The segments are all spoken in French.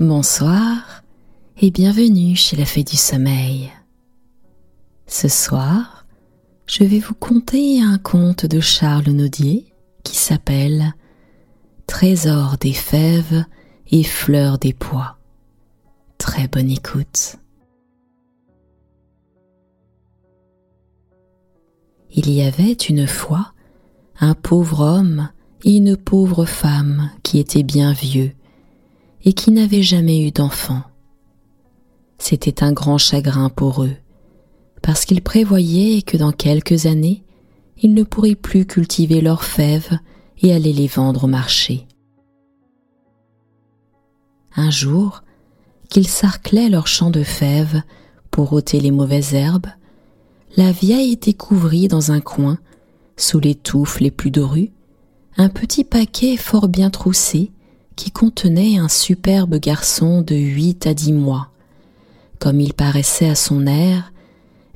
Bonsoir et bienvenue chez la Fée du Sommeil. Ce soir, je vais vous conter un conte de Charles Naudier qui s'appelle Trésor des fèves et fleurs des pois. Très bonne écoute. Il y avait une fois un pauvre homme et une pauvre femme qui étaient bien vieux et qui n'avaient jamais eu d'enfants. C'était un grand chagrin pour eux, parce qu'ils prévoyaient que dans quelques années, ils ne pourraient plus cultiver leurs fèves et aller les vendre au marché. Un jour, qu'ils sarclaient leurs champs de fèves pour ôter les mauvaises herbes, la vieille découvrit dans un coin, sous les touffes les plus dorues, un petit paquet fort bien troussé qui contenait un superbe garçon de huit à dix mois, comme il paraissait à son air,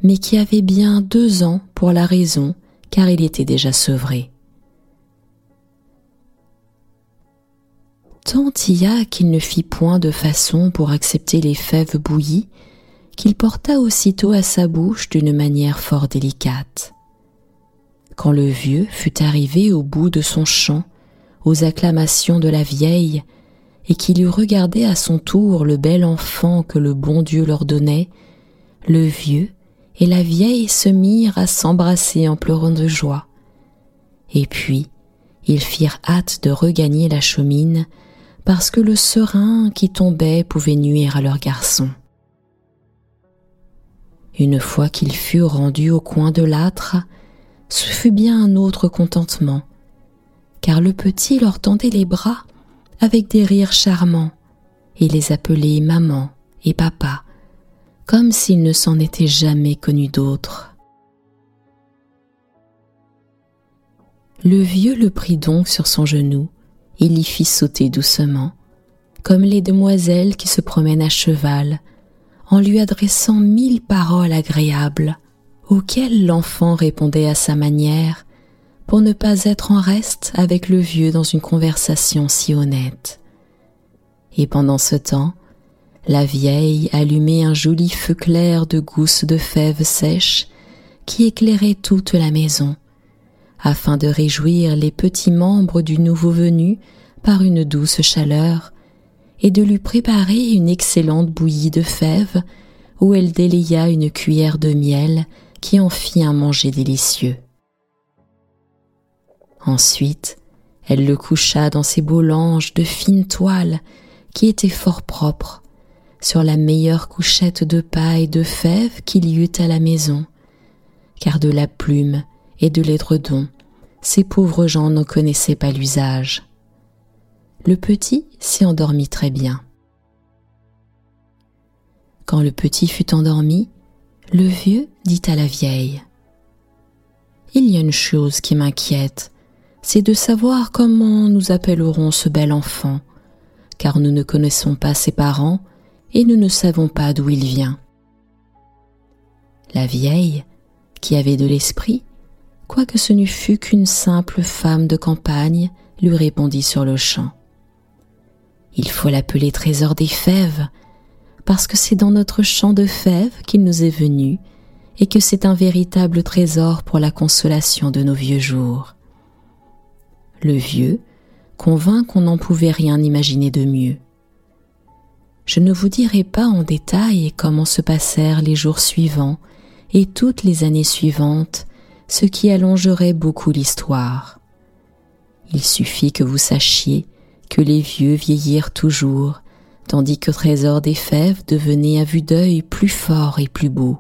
mais qui avait bien deux ans pour la raison, car il était déjà sevré. Tant y a qu'il ne fit point de façon pour accepter les fèves bouillies, qu'il porta aussitôt à sa bouche d'une manière fort délicate. Quand le vieux fut arrivé au bout de son chant, aux acclamations de la vieille, et qu'il eut regardé à son tour le bel enfant que le bon Dieu leur donnait, le vieux et la vieille se mirent à s'embrasser en pleurant de joie. Et puis, ils firent hâte de regagner la chaumine, parce que le serein qui tombait pouvait nuire à leur garçon. Une fois qu'ils furent rendus au coin de l'âtre, ce fut bien un autre contentement, car le petit leur tendait les bras avec des rires charmants et les appelait maman et papa, comme s'il ne s'en était jamais connu d'autres. Le vieux le prit donc sur son genou et l'y fit sauter doucement, comme les demoiselles qui se promènent à cheval, en lui adressant mille paroles agréables, auxquelles l'enfant répondait à sa manière, pour ne pas être en reste avec le vieux dans une conversation si honnête. Et pendant ce temps, la vieille allumait un joli feu clair de gousses de fèves sèches qui éclairait toute la maison, afin de réjouir les petits membres du nouveau venu par une douce chaleur et de lui préparer une excellente bouillie de fèves où elle délaya une cuillère de miel qui en fit un manger délicieux. Ensuite, elle le coucha dans ses beaux langes de fine toile qui étaient fort propres, sur la meilleure couchette de paille de fèves qu'il y eût à la maison, car de la plume et de l'édredon, ces pauvres gens n'en connaissaient pas l'usage. Le petit s'y endormit très bien. Quand le petit fut endormi, le vieux dit à la vieille Il y a une chose qui m'inquiète, c'est de savoir comment nous appellerons ce bel enfant, car nous ne connaissons pas ses parents et nous ne savons pas d'où il vient. La vieille, qui avait de l'esprit, quoique ce ne fût qu'une simple femme de campagne, lui répondit sur le champ. Il faut l'appeler trésor des fèves, parce que c'est dans notre champ de fèves qu'il nous est venu, et que c'est un véritable trésor pour la consolation de nos vieux jours le vieux, convainc qu'on n'en pouvait rien imaginer de mieux. Je ne vous dirai pas en détail comment se passèrent les jours suivants et toutes les années suivantes, ce qui allongerait beaucoup l'histoire. Il suffit que vous sachiez que les vieux vieillirent toujours, tandis que Trésor des Fèves devenait à vue d'œil plus fort et plus beau.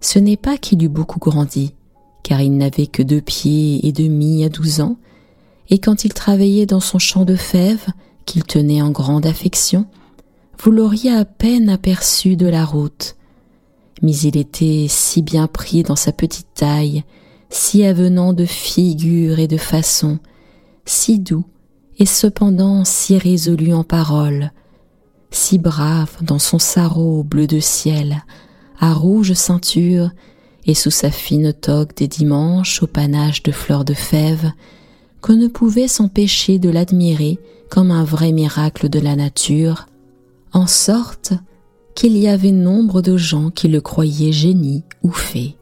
Ce n'est pas qu'il eût beaucoup grandi, car il n'avait que deux pieds et demi à douze ans, et quand il travaillait dans son champ de fèves, qu'il tenait en grande affection, vous l'auriez à peine aperçu de la route. Mais il était si bien pris dans sa petite taille, si avenant de figure et de façon, si doux et cependant si résolu en paroles, si brave dans son sarrau bleu de ciel, à rouge ceinture et sous sa fine toque des dimanches au panache de fleurs de fèves, qu'on ne pouvait s'empêcher de l'admirer comme un vrai miracle de la nature, en sorte qu'il y avait nombre de gens qui le croyaient génie ou fée.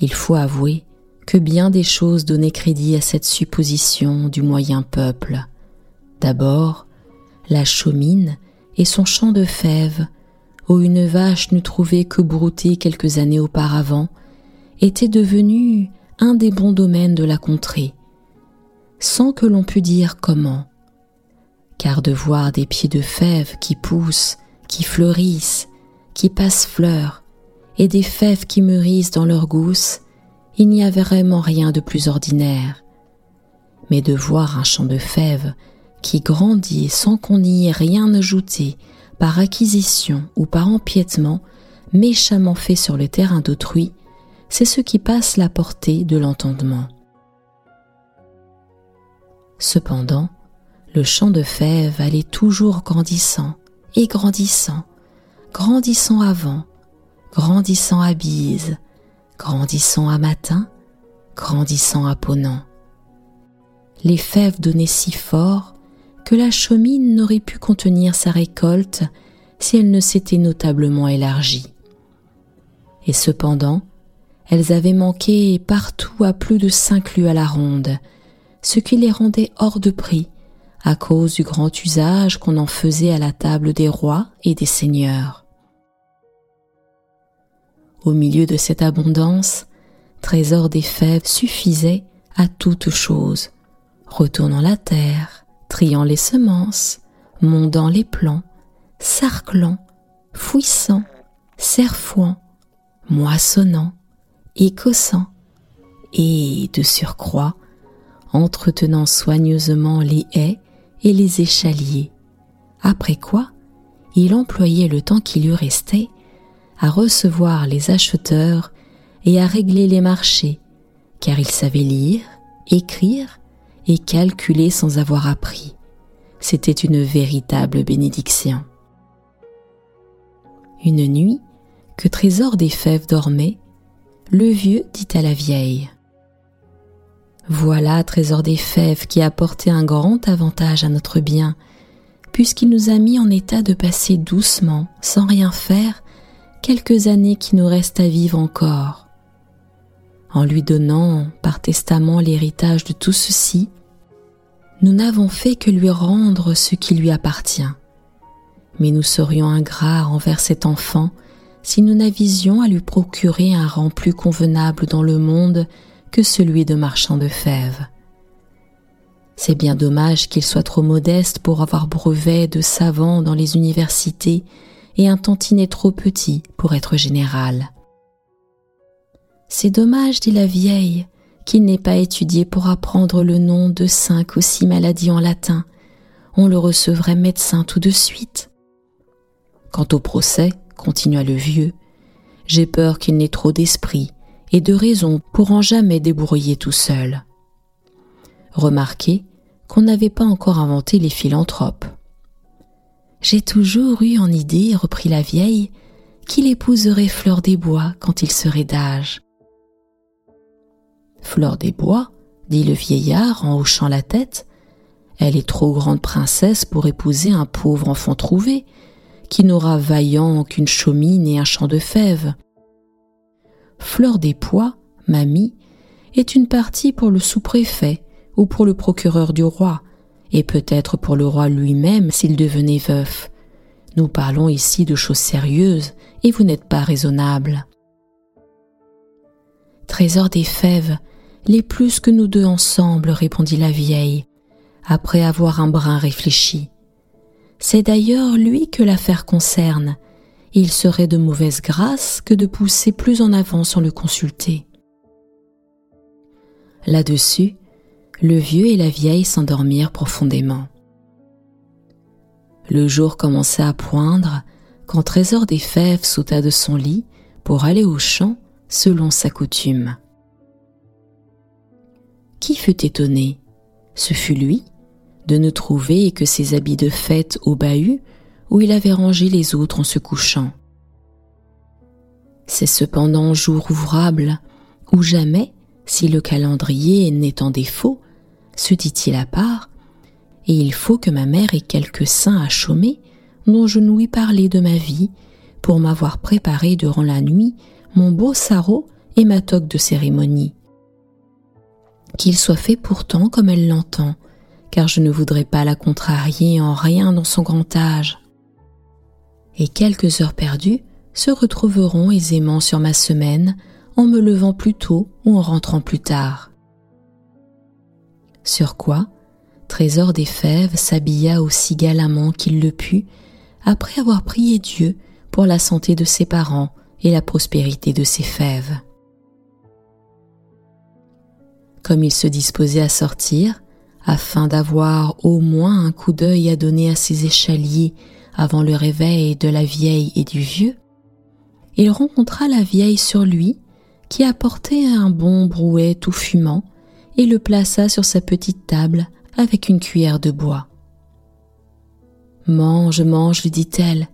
Il faut avouer que bien des choses donnaient crédit à cette supposition du moyen peuple. D'abord, la chaumine et son champ de fèves, où une vache n'eût trouvé que brouter quelques années auparavant, était devenu un des bons domaines de la contrée, sans que l'on pût dire comment. Car de voir des pieds de fèves qui poussent, qui fleurissent, qui passent fleurs, et des fèves qui mûrissent dans leurs gousses, il n'y avait vraiment rien de plus ordinaire. Mais de voir un champ de fèves qui grandit sans qu'on y ait rien ajouté par acquisition ou par empiètement, méchamment fait sur le terrain d'autrui, c'est ce qui passe la portée de l'entendement. Cependant, le champ de fèves allait toujours grandissant et grandissant, grandissant avant, grandissant à bise, grandissant à matin, grandissant à ponant. Les fèves donnaient si fort la chaumine n'aurait pu contenir sa récolte si elle ne s'était notablement élargie. Et cependant, elles avaient manqué partout à plus de cinq lieues à la ronde, ce qui les rendait hors de prix à cause du grand usage qu'on en faisait à la table des rois et des seigneurs. Au milieu de cette abondance, Trésor des fèves suffisait à toute chose, retournant la terre, triant les semences, mondant les plants, sarclant, fouissant, serfouant, moissonnant, écossant, et, de surcroît, entretenant soigneusement les haies et les échaliers, après quoi il employait le temps qui lui restait à recevoir les acheteurs et à régler les marchés, car il savait lire, écrire et calculer sans avoir appris. C'était une véritable bénédiction. Une nuit, que Trésor des Fèves dormait, le vieux dit à la vieille Voilà Trésor des Fèves qui a apporté un grand avantage à notre bien, puisqu'il nous a mis en état de passer doucement, sans rien faire, quelques années qui nous restent à vivre encore. En lui donnant par testament l'héritage de tout ceci, nous n'avons fait que lui rendre ce qui lui appartient. Mais nous serions ingrats envers cet enfant si nous n'avisions à lui procurer un rang plus convenable dans le monde que celui de marchand de fèves. C'est bien dommage qu'il soit trop modeste pour avoir brevet de savant dans les universités et un tantinet trop petit pour être général. C'est dommage, dit la vieille, qu'il n'ait pas étudié pour apprendre le nom de cinq ou six maladies en latin. On le recevrait médecin tout de suite. Quant au procès, continua le vieux, j'ai peur qu'il n'ait trop d'esprit et de raison pour en jamais débrouiller tout seul. Remarquez qu'on n'avait pas encore inventé les philanthropes. J'ai toujours eu en idée, reprit la vieille, qu'il épouserait Fleur des Bois quand il serait d'âge. Fleur des bois, dit le vieillard en hochant la tête, elle est trop grande princesse pour épouser un pauvre enfant trouvé, qui n'aura vaillant qu'une chaumine et un champ de fèves. Fleur des pois, mamie, est une partie pour le sous-préfet ou pour le procureur du roi, et peut-être pour le roi lui-même s'il devenait veuf. Nous parlons ici de choses sérieuses, et vous n'êtes pas raisonnable. Trésor des fèves, les plus que nous deux ensemble, répondit la vieille, après avoir un brin réfléchi. C'est d'ailleurs lui que l'affaire concerne. Il serait de mauvaise grâce que de pousser plus en avant sans le consulter. Là-dessus, le vieux et la vieille s'endormirent profondément. Le jour commençait à poindre quand Trésor des Fèves sauta de son lit pour aller au champ selon sa coutume. Qui fut étonné? Ce fut lui de ne trouver que ses habits de fête au bahut où il avait rangé les autres en se couchant. C'est cependant jour ouvrable où jamais, Si le calendrier n'est en défaut, se dit-il à part, et il faut que ma mère ait quelques saints à chômer dont je n'ouïs parler de ma vie pour m'avoir préparé durant la nuit mon beau sarrau et ma toque de cérémonie. Qu'il soit fait pourtant comme elle l'entend, car je ne voudrais pas la contrarier en rien dans son grand âge. Et quelques heures perdues se retrouveront aisément sur ma semaine en me levant plus tôt ou en rentrant plus tard. Sur quoi, Trésor des Fèves s'habilla aussi galamment qu'il le put, après avoir prié Dieu pour la santé de ses parents et la prospérité de ses fèves. Comme il se disposait à sortir, afin d'avoir au moins un coup d'œil à donner à ses échaliers avant le réveil de la vieille et du vieux, il rencontra la vieille sur lui, qui apportait un bon brouet tout fumant et le plaça sur sa petite table avec une cuillère de bois. Mange, mange, lui dit-elle,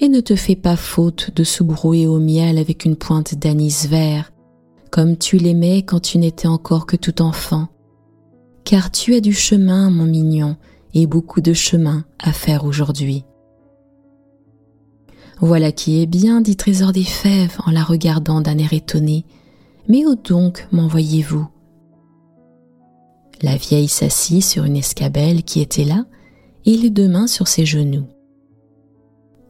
et ne te fais pas faute de se brouer au miel avec une pointe d'anis vert, comme tu l'aimais quand tu n'étais encore que tout enfant. Car tu as du chemin, mon mignon, et beaucoup de chemin à faire aujourd'hui. Voilà qui est bien, dit Trésor des Fèves en la regardant d'un air étonné. Mais où donc m'envoyez-vous? La vieille s'assit sur une escabelle qui était là, et les deux mains sur ses genoux.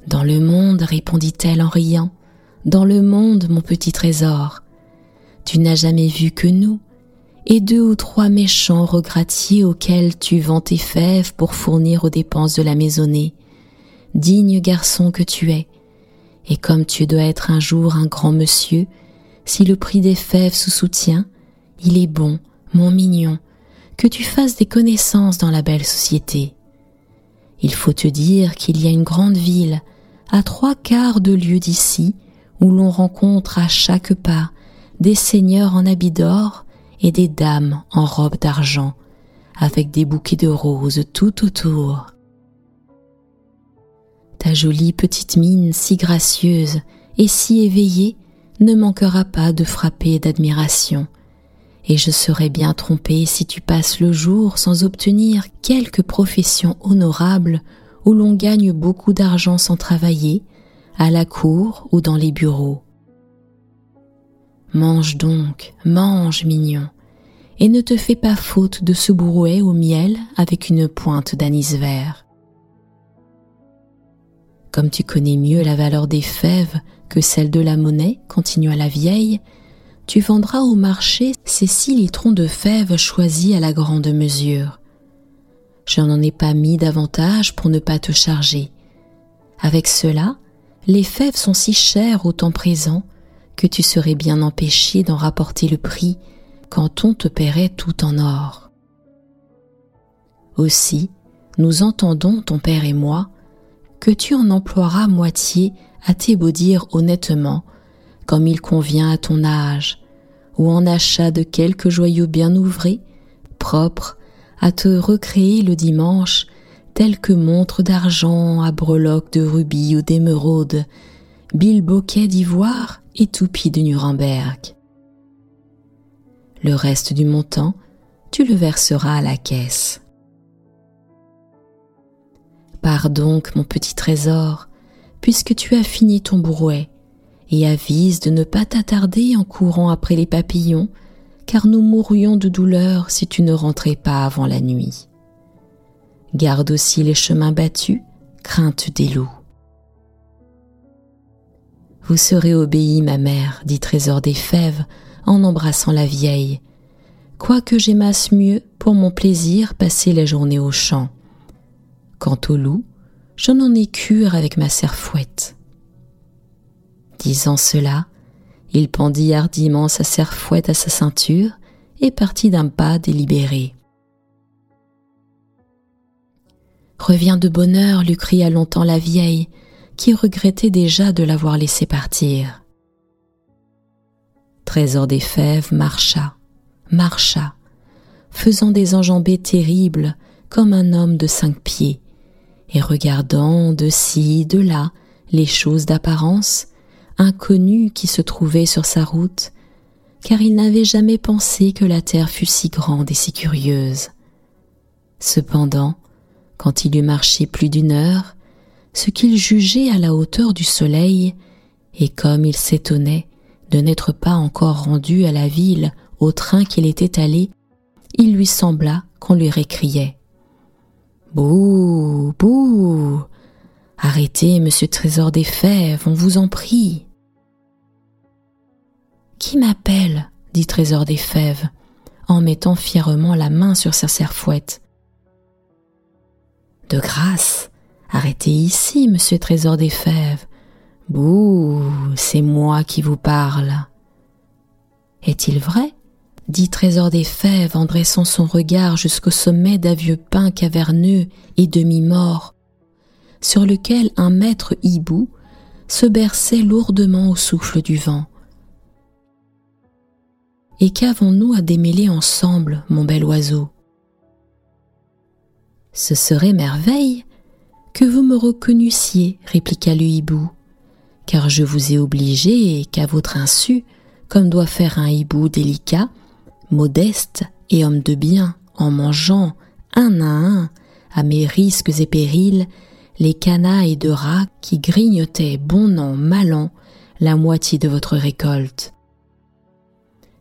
Dans le monde, répondit-elle en riant, dans le monde, mon petit trésor, tu n'as jamais vu que nous, et deux ou trois méchants regrattiers auxquels tu vends tes fèves pour fournir aux dépenses de la maisonnée. Digne garçon que tu es, et comme tu dois être un jour un grand monsieur, si le prix des fèves sous soutient, il est bon, mon mignon, que tu fasses des connaissances dans la belle société. Il faut te dire qu'il y a une grande ville, à trois quarts de lieue d'ici, où l'on rencontre à chaque pas des seigneurs en habits d'or et des dames en robes d'argent, avec des bouquets de roses tout autour. Ta jolie petite mine si gracieuse et si éveillée ne manquera pas de frapper d'admiration, et je serais bien trompée si tu passes le jour sans obtenir quelque profession honorable où l'on gagne beaucoup d'argent sans travailler, à la cour ou dans les bureaux. Mange donc, mange, mignon, et ne te fais pas faute de ce brouet au miel avec une pointe d'anis vert. Comme tu connais mieux la valeur des fèves que celle de la monnaie, continua la vieille, tu vendras au marché ces six litrons de fèves choisis à la grande mesure, je n'en ai pas mis davantage pour ne pas te charger. Avec cela, les fèves sont si chères au temps présent que tu serais bien empêché d'en rapporter le prix quand on te paierait tout en or. Aussi, nous entendons, ton père et moi, que tu en emploieras moitié à t'ébaudir honnêtement, comme il convient à ton âge, ou en achat de quelques joyaux bien ouvrés, propres, à te recréer le dimanche tel que montre d'argent à breloques de rubis ou d'émeraude, bilboquet d'ivoire et toupie de Nuremberg. Le reste du montant, tu le verseras à la caisse. Pars donc, mon petit trésor, puisque tu as fini ton brouet, et avise de ne pas t'attarder en courant après les papillons car nous mourrions de douleur si tu ne rentrais pas avant la nuit. Garde aussi les chemins battus, crainte des loups. Vous serez obéie, ma mère, dit Trésor des Fèves en embrassant la vieille, quoique j'aimasse mieux pour mon plaisir passer la journée au champ. Quant au loup, je n'en ai cure avec ma serfouette. Disant cela, il pendit hardiment sa serfouette à sa ceinture et partit d'un pas délibéré. Reviens de bonne heure, lui cria longtemps la vieille, qui regrettait déjà de l'avoir laissé partir? Trésor des fèves marcha, marcha, faisant des enjambées terribles comme un homme de cinq pieds, et regardant de ci, de là les choses d'apparence, inconnu qui se trouvait sur sa route, car il n'avait jamais pensé que la terre fût si grande et si curieuse. Cependant, quand il eut marché plus d'une heure, ce qu'il jugeait à la hauteur du soleil, et comme il s'étonnait de n'être pas encore rendu à la ville au train qu'il était allé, il lui sembla qu'on lui récriait. Bouh, bouh. Arrêtez, monsieur Trésor des Fèves, on vous en prie. Qui m'appelle? dit Trésor des Fèves, en mettant fièrement la main sur sa serfouette. De grâce, arrêtez ici, monsieur Trésor des Fèves. Bouh, c'est moi qui vous parle. Est-il vrai? dit Trésor des Fèves en dressant son regard jusqu'au sommet d'un vieux pin caverneux et demi-mort, sur lequel un maître hibou se berçait lourdement au souffle du vent. Et qu'avons-nous à démêler ensemble, mon bel oiseau? Ce serait merveille que vous me reconnussiez, répliqua le hibou, car je vous ai obligé qu'à votre insu, comme doit faire un hibou délicat, modeste et homme de bien, en mangeant, un à un, à mes risques et périls, les canailles de rats qui grignotaient bon an, mal an, la moitié de votre récolte.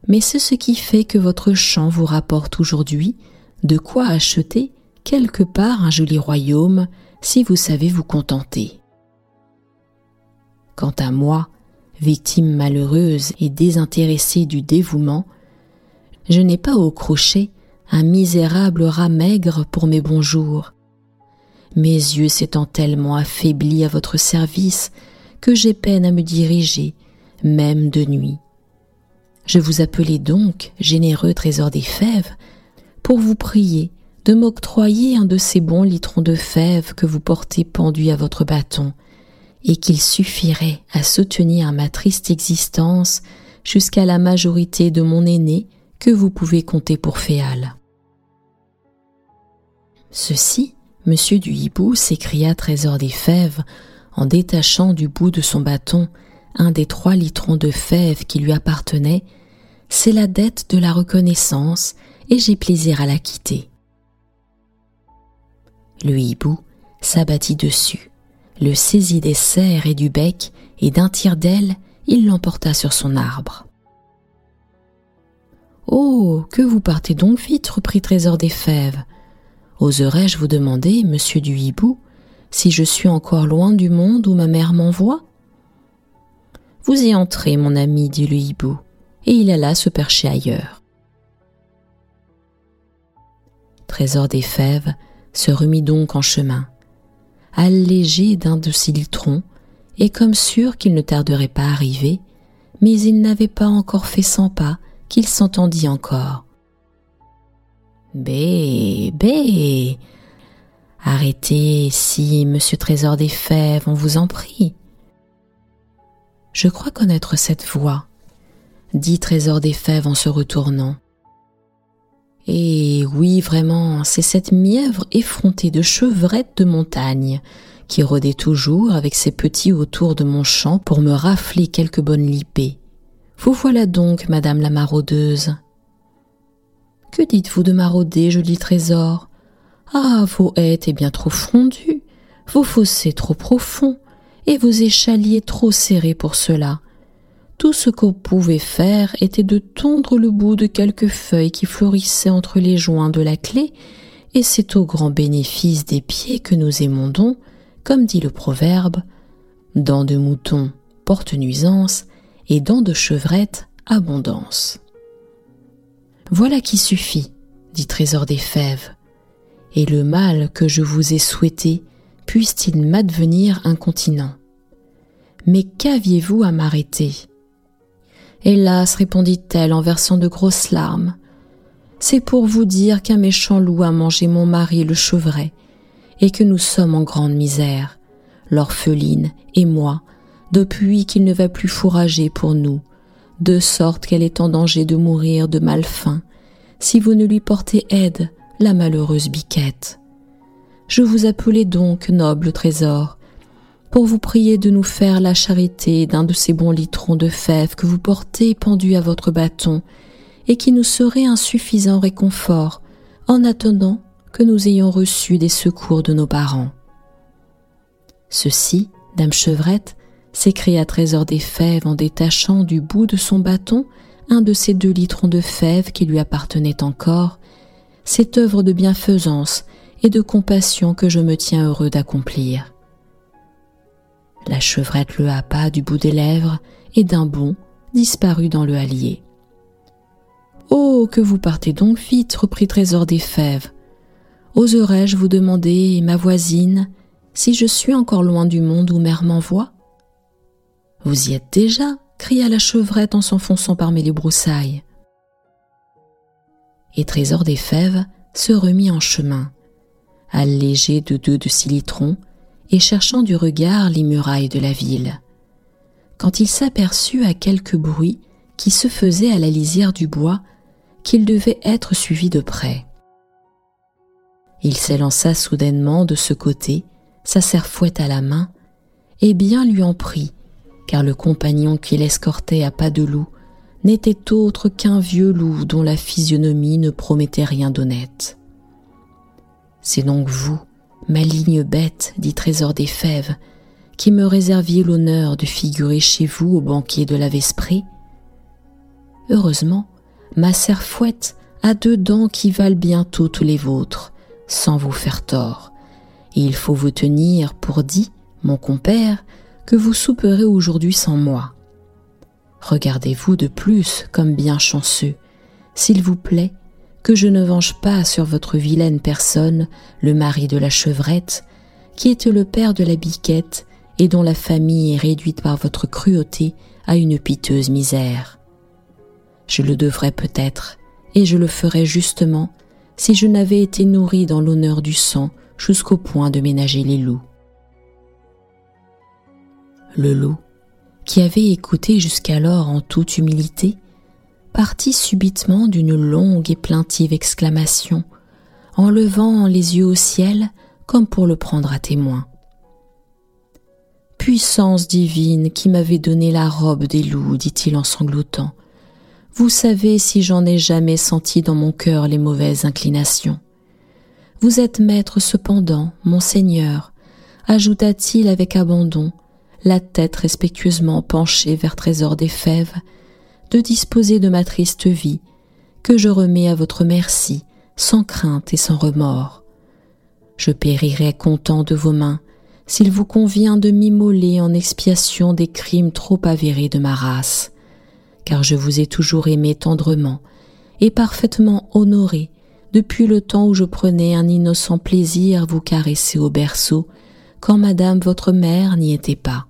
Mais c'est ce qui fait que votre champ vous rapporte aujourd'hui de quoi acheter quelque part un joli royaume si vous savez vous contenter. Quant à moi, victime malheureuse et désintéressée du dévouement, je n'ai pas au crochet un misérable rat maigre pour mes bons jours. Mes yeux s'étant tellement affaiblis à votre service que j'ai peine à me diriger, même de nuit. Je vous appelais donc, généreux trésor des fèves, pour vous prier de m'octroyer un de ces bons litrons de fèves que vous portez pendus à votre bâton, et qu'il suffirait à soutenir ma triste existence jusqu'à la majorité de mon aîné que vous pouvez compter pour féal. Ceci, monsieur du hibou s'écria Trésor des Fèves en détachant du bout de son bâton un des trois litrons de fèves qui lui appartenaient, c'est la dette de la reconnaissance et j'ai plaisir à la quitter. Le hibou s'abattit dessus, le saisit des serres et du bec, et d'un tir d'aile, il l'emporta sur son arbre. Oh, que vous partez donc vite, reprit Trésor des Fèves. Oserais-je vous demander, monsieur du hibou, si je suis encore loin du monde où ma mère m'envoie? Vous y entrez, mon ami, dit le hibou, et il alla se percher ailleurs. Trésor des Fèves se remit donc en chemin, allégé d'un de ses litrons, et comme sûr qu'il ne tarderait pas à arriver, mais il n'avait pas encore fait cent pas qu'il s'entendit encore. Bé, bé. Arrêtez, si, monsieur Trésor des Fèves, on vous en prie. Je crois connaître cette voix, dit Trésor des Fèves en se retournant. Et oui, vraiment, c'est cette mièvre effrontée de chevrette de montagne qui rôdait toujours avec ses petits autour de mon champ pour me rafler quelques bonnes lipées. Vous voilà donc, madame la maraudeuse. Que dites-vous de marauder, joli trésor? Ah, vos hêtes est bien trop fondues, vos fossés trop profonds, et vos échaliers trop serrés pour cela. Tout ce qu'on pouvait faire était de tondre le bout de quelques feuilles qui florissaient entre les joints de la clé, et c'est au grand bénéfice des pieds que nous émondons, comme dit le proverbe, dents de mouton porte nuisance, et dents de chevrette abondance. Voilà qui suffit, dit Trésor des Fèves, et le mal que je vous ai souhaité puisse-t-il m'advenir incontinent? Mais qu'aviez-vous à m'arrêter? Hélas, répondit-elle en versant de grosses larmes, c'est pour vous dire qu'un méchant loup a mangé mon mari le chevret, et que nous sommes en grande misère, l'orpheline et moi, depuis qu'il ne va plus fourrager pour nous, de sorte qu'elle est en danger de mourir de malfaim, si vous ne lui portez aide, la malheureuse biquette. Je vous appelais donc, noble trésor, pour vous prier de nous faire la charité d'un de ces bons litrons de fèves que vous portez pendus à votre bâton, et qui nous serait un suffisant réconfort en attendant que nous ayons reçu des secours de nos parents. Ceci, Dame Chevrette, s'écria Trésor des Fèves en détachant du bout de son bâton un de ces deux litrons de fèves qui lui appartenaient encore, cette œuvre de bienfaisance et de compassion que je me tiens heureux d'accomplir. La chevrette le happa du bout des lèvres et d'un bond disparut dans le hallier. Oh, que vous partez donc vite, reprit Trésor des Fèves. Oserais-je vous demander, ma voisine, si je suis encore loin du monde où mère m'envoie Vous y êtes déjà cria la chevrette en s'enfonçant parmi les broussailles. Et Trésor des Fèves se remit en chemin, allégé de deux de six et cherchant du regard les murailles de la ville. Quand il s'aperçut à quelque bruit qui se faisait à la lisière du bois, qu'il devait être suivi de près. Il s'élança soudainement de ce côté, sa serfouette à la main, et bien lui en prit, car le compagnon qui l'escortait à pas de loup n'était autre qu'un vieux loup dont la physionomie ne promettait rien d'honnête. C'est donc vous, maligne bête, dit Trésor des Fèves, qui me réserviez l'honneur de figurer chez vous au banquet de la Vesprée Heureusement, ma serfouette a deux dents qui valent bien toutes les vôtres, sans vous faire tort, et il faut vous tenir pour dit, mon compère, que vous souperez aujourd'hui sans moi. Regardez-vous de plus comme bien chanceux, s'il vous plaît, que je ne venge pas sur votre vilaine personne le mari de la chevrette, qui est le père de la biquette et dont la famille est réduite par votre cruauté à une piteuse misère. Je le devrais peut-être, et je le ferais justement, si je n'avais été nourri dans l'honneur du sang jusqu'au point de ménager les loups. Le loup, qui avait écouté jusqu'alors en toute humilité, partit subitement d'une longue et plaintive exclamation, en levant les yeux au ciel comme pour le prendre à témoin. Puissance divine qui m'avait donné la robe des loups, dit-il en sanglotant, vous savez si j'en ai jamais senti dans mon cœur les mauvaises inclinations. Vous êtes maître cependant, mon Seigneur, ajouta-t-il avec abandon, la tête respectueusement penchée vers Trésor des Fèves, de disposer de ma triste vie, que je remets à votre merci, sans crainte et sans remords. Je périrai content de vos mains, s'il vous convient de m'immoler en expiation des crimes trop avérés de ma race car je vous ai toujours aimé tendrement et parfaitement honoré depuis le temps où je prenais un innocent plaisir à vous caresser au berceau, quand madame votre mère n'y était pas.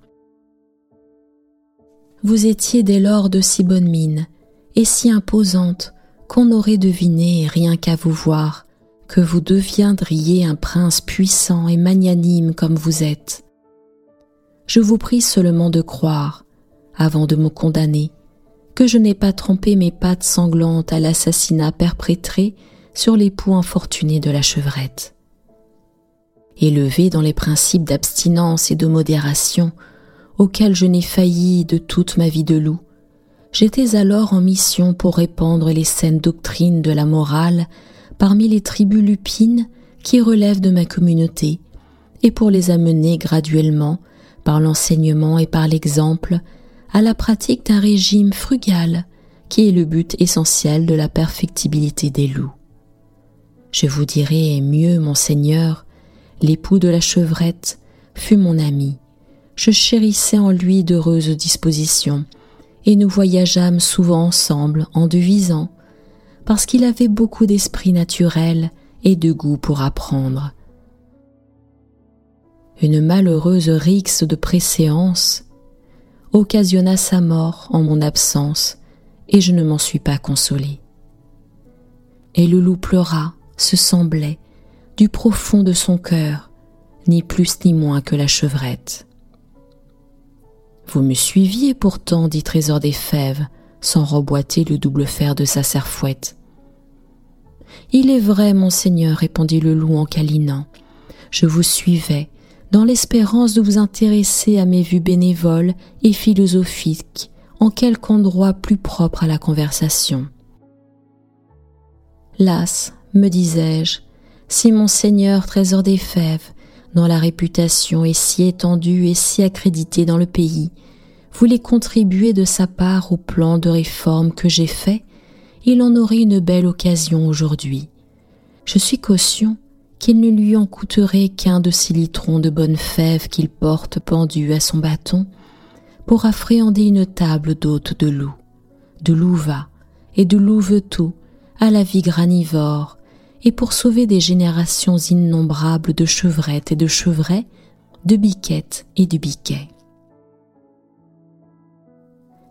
Vous étiez dès lors de si bonne mine, et si imposante, qu'on aurait deviné, rien qu'à vous voir, que vous deviendriez un prince puissant et magnanime comme vous êtes. Je vous prie seulement de croire, avant de me condamner, que je n'ai pas trempé mes pattes sanglantes à l'assassinat perpétré sur l'époux infortuné de la chevrette. Élevé dans les principes d'abstinence et de modération auxquels je n'ai failli de toute ma vie de loup, j'étais alors en mission pour répandre les saines doctrines de la morale parmi les tribus lupines qui relèvent de ma communauté et pour les amener graduellement, par l'enseignement et par l'exemple, à la pratique d'un régime frugal qui est le but essentiel de la perfectibilité des loups. Je vous dirai mieux, monseigneur, l'époux de la chevrette fut mon ami. Je chérissais en lui d'heureuses dispositions, et nous voyageâmes souvent ensemble en devisant, parce qu'il avait beaucoup d'esprit naturel et de goût pour apprendre. Une malheureuse rixe de préséance occasionna sa mort en mon absence, et je ne m'en suis pas consolé. Et le loup pleura, se semblait, du profond de son cœur, ni plus ni moins que la chevrette. Vous me suiviez pourtant, dit Trésor des Fèves, sans reboiter le double fer de sa serfouette. Il est vrai, monseigneur, répondit le loup en câlinant. Je vous suivais, dans l'espérance de vous intéresser à mes vues bénévoles et philosophiques en quelque endroit plus propre à la conversation. Las, me disais-je, si mon Seigneur trésor des fèves, dont la réputation est si étendue et si accréditée dans le pays, voulait contribuer de sa part au plan de réforme que j'ai fait, il en aurait une belle occasion aujourd'hui. Je suis caution qu'il ne lui en coûterait qu'un de ces litrons de bonnes fèves qu'il porte pendu à son bâton pour affréhender une table d'hôtes de loup, de louva et de louveteaux à la vie granivore et pour sauver des générations innombrables de chevrettes et de chevrets, de biquettes et de biquets.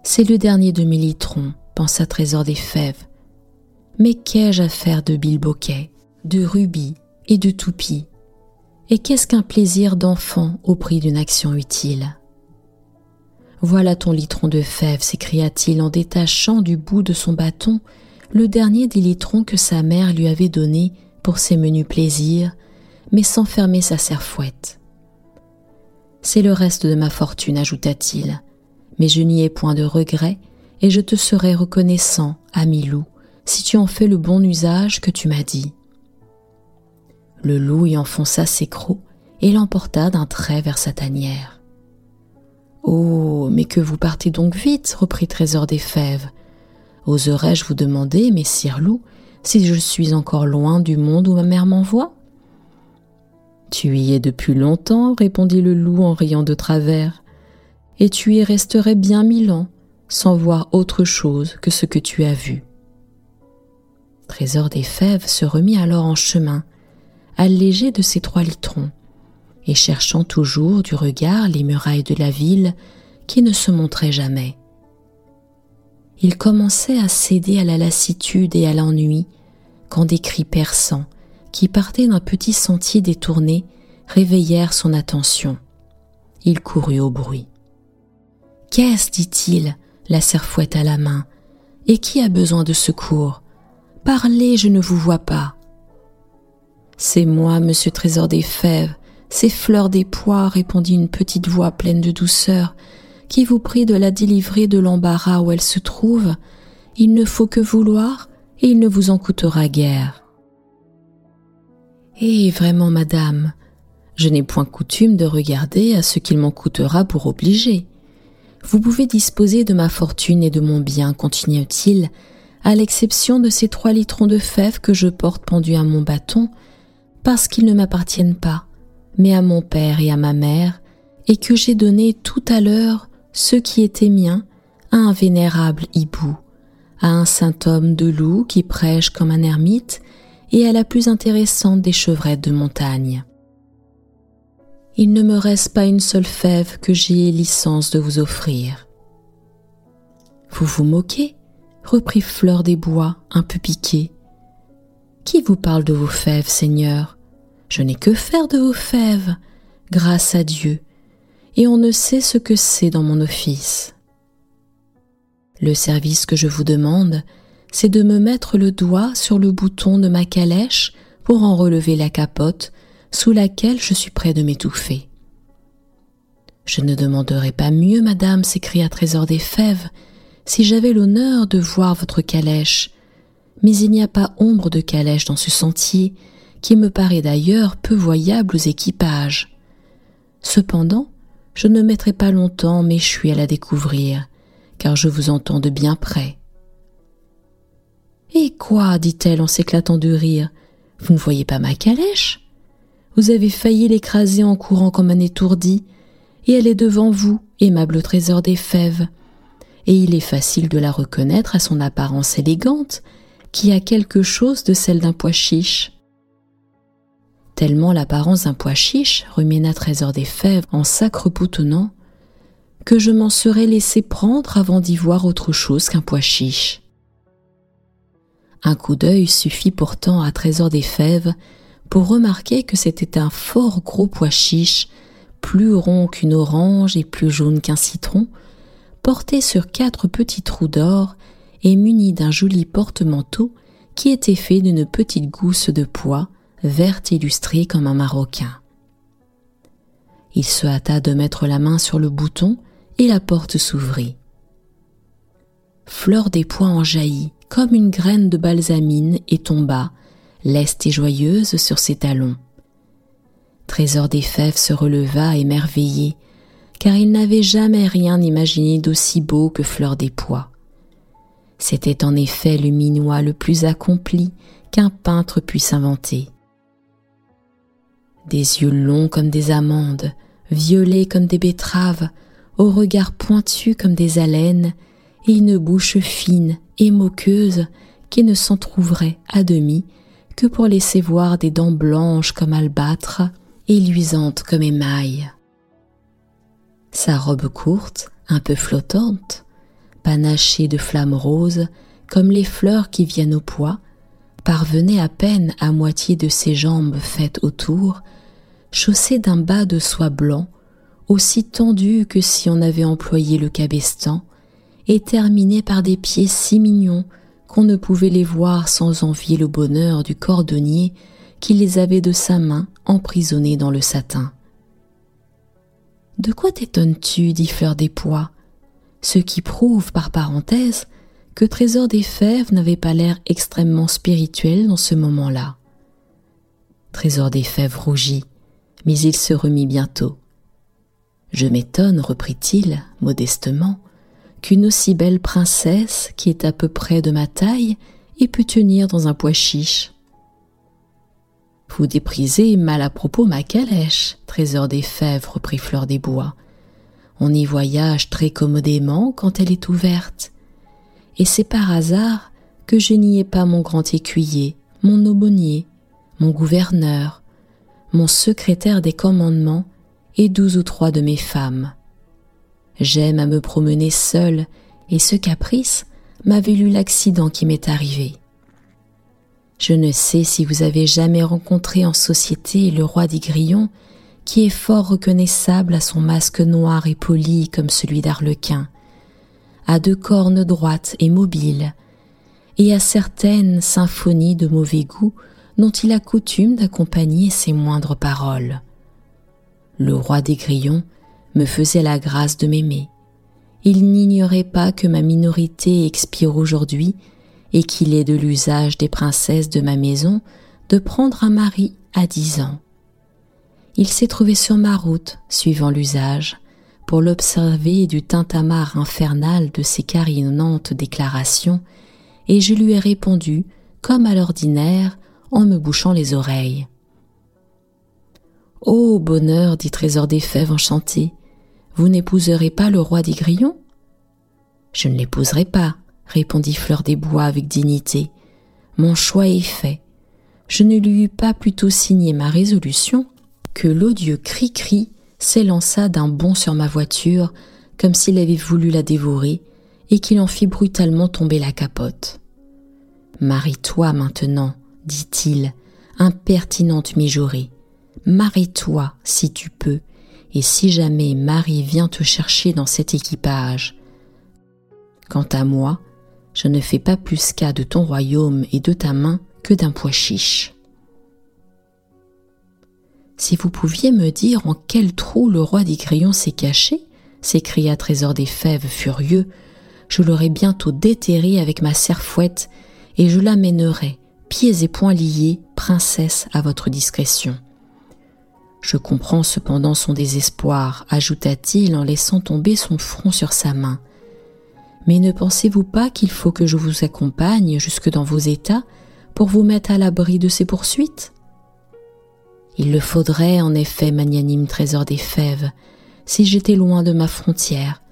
C'est le dernier de mes litrons, pensa Trésor des Fèves. Mais qu'ai-je à faire de bilboquet, de rubis et de toupie Et qu'est-ce qu'un plaisir d'enfant au prix d'une action utile? Voilà ton litron de fèves, s'écria-t-il en détachant du bout de son bâton le dernier des litrons que sa mère lui avait donné pour ses menus plaisirs, mais sans fermer sa serfouette. C'est le reste de ma fortune, ajouta-t-il, mais je n'y ai point de regret, et je te serai reconnaissant, ami loup, si tu en fais le bon usage que tu m'as dit. Le loup y enfonça ses crocs et l'emporta d'un trait vers sa tanière. Oh, mais que vous partez donc vite, reprit Trésor des Fèves, Oserais-je vous demander, messire loup, si je suis encore loin du monde où ma mère m'envoie? Tu y es depuis longtemps, répondit le loup en riant de travers, et tu y resterais bien mille ans, sans voir autre chose que ce que tu as vu. Trésor des Fèves se remit alors en chemin, allégé de ses trois litrons, et cherchant toujours du regard les murailles de la ville qui ne se montraient jamais il commençait à céder à la lassitude et à l'ennui quand des cris perçants, qui partaient d'un petit sentier détourné, réveillèrent son attention. Il courut au bruit. Qu'est-ce? dit-il, la serfouette à la main, et qui a besoin de secours? Parlez, je ne vous vois pas. C'est moi, monsieur Trésor des Fèves, c'est Fleur des Pois, répondit une petite voix pleine de douceur, qui vous prie de la délivrer de l'embarras où elle se trouve, il ne faut que vouloir et il ne vous en coûtera guère. Eh vraiment, madame, je n'ai point coutume de regarder à ce qu'il m'en coûtera pour obliger. Vous pouvez disposer de ma fortune et de mon bien, continua-t-il, à l'exception de ces trois litrons de fèves que je porte pendus à mon bâton, parce qu'ils ne m'appartiennent pas, mais à mon père et à ma mère, et que j'ai donné tout à l'heure ce qui était mien à un vénérable hibou, à un saint homme de loup qui prêche comme un ermite et à la plus intéressante des chevrettes de montagne. Il ne me reste pas une seule fève que j'ai licence de vous offrir. Vous vous moquez reprit Fleur des Bois, un peu piquée. Qui vous parle de vos fèves, Seigneur? Je n'ai que faire de vos fèves, grâce à Dieu, et on ne sait ce que c'est dans mon office. Le service que je vous demande, c'est de me mettre le doigt sur le bouton de ma calèche pour en relever la capote sous laquelle je suis près de m'étouffer. Je ne demanderai pas mieux, madame, s'écria Trésor des Fèves, si j'avais l'honneur de voir votre calèche, mais il n'y a pas ombre de calèche dans ce sentier, qui me paraît d'ailleurs peu voyable aux équipages. Cependant, je ne mettrai pas longtemps m'échouer à la découvrir, car je vous entends de bien près. Et quoi dit-elle en s'éclatant de rire. Vous ne voyez pas ma calèche? Vous avez failli l'écraser en courant comme un étourdi, et elle est devant vous, aimable trésor des fèves. Et il est facile de la reconnaître à son apparence élégante, qui a quelque chose de celle d'un pois chiche tellement l'apparence d'un pois chiche, rumina Trésor des Fèves en s'accrepoutonnant, que je m'en serais laissé prendre avant d'y voir autre chose qu'un pois chiche. Un coup d'œil suffit pourtant à Trésor des Fèves pour remarquer que c'était un fort gros pois chiche, plus rond qu'une orange et plus jaune qu'un citron, porté sur quatre petits trous d'or et muni d'un joli porte-manteau qui était fait d'une petite gousse de pois, verte illustrée comme un maroquin. Il se hâta de mettre la main sur le bouton et la porte s'ouvrit. Fleur des pois en jaillit comme une graine de balsamine et tomba, leste et joyeuse, sur ses talons. Trésor des fèves se releva émerveillé, car il n'avait jamais rien imaginé d'aussi beau que Fleur des pois. C'était en effet le minois le plus accompli qu'un peintre puisse inventer. Des yeux longs comme des amandes, violets comme des betteraves, au regard pointu comme des haleines, et une bouche fine et moqueuse qui ne s'entr'ouvrait à demi que pour laisser voir des dents blanches comme albâtre et luisantes comme émail. Sa robe courte, un peu flottante, panachée de flammes roses comme les fleurs qui viennent au pois, parvenait à peine à moitié de ses jambes faites autour, chaussée d'un bas de soie blanc, aussi tendu que si on avait employé le cabestan, et terminée par des pieds si mignons qu'on ne pouvait les voir sans envier le bonheur du cordonnier qui les avait de sa main emprisonnés dans le satin. De quoi t'étonnes-tu? dit Fleur des Pois, ce qui prouve par parenthèse que Trésor des Fèves n'avait pas l'air extrêmement spirituel dans ce moment-là. Trésor des Fèves rougit, mais il se remit bientôt. Je m'étonne, reprit-il modestement, qu'une aussi belle princesse, qui est à peu près de ma taille, ait pu tenir dans un pois chiche. Vous déprisez mal à propos ma calèche, trésor des fèves, reprit Fleur des Bois. On y voyage très commodément quand elle est ouverte. Et c'est par hasard que je n'y ai pas mon grand écuyer, mon aumônier, mon gouverneur, mon secrétaire des commandements et douze ou trois de mes femmes. J'aime à me promener seule, et ce caprice m'a valu l'accident qui m'est arrivé. Je ne sais si vous avez jamais rencontré en société le roi des grillons, qui est fort reconnaissable à son masque noir et poli comme celui d'Arlequin, à deux cornes droites et mobiles, et à certaines symphonies de mauvais goût dont il a coutume d'accompagner ses moindres paroles. Le roi des grillons me faisait la grâce de m'aimer. Il n'ignorait pas que ma minorité expire aujourd'hui et qu'il est de l'usage des princesses de ma maison de prendre un mari à dix ans. Il s'est trouvé sur ma route, suivant l'usage, pour l'observer du tintamarre infernal de ses carinantes déclarations, et je lui ai répondu, comme à l'ordinaire, en me bouchant les oreilles. Ô bonheur, dit Trésor des Fèves enchanté, vous n'épouserez pas le roi des grillons? Je ne l'épouserai pas, répondit Fleur des Bois avec dignité. Mon choix est fait. Je ne lui eus pas plutôt signé ma résolution que l'odieux cri-cri s'élança d'un bond sur ma voiture comme s'il avait voulu la dévorer et qu'il en fit brutalement tomber la capote. Marie-toi maintenant, dit-il, impertinente mijaurée. Marie-toi si tu peux, et si jamais Marie vient te chercher dans cet équipage. Quant à moi, je ne fais pas plus cas de ton royaume et de ta main que d'un pois chiche. Si vous pouviez me dire en quel trou le roi des grillons s'est caché, s'écria Trésor des Fèves furieux, je l'aurais bientôt déterré avec ma serfouette et je l'amènerais, pieds et poings liés, princesse à votre discrétion. Je comprends cependant son désespoir, ajouta-t-il en laissant tomber son front sur sa main. Mais ne pensez-vous pas qu'il faut que je vous accompagne jusque dans vos états pour vous mettre à l'abri de ces poursuites? Il le faudrait, en effet, magnanime trésor des fèves, si j'étais loin de ma frontière.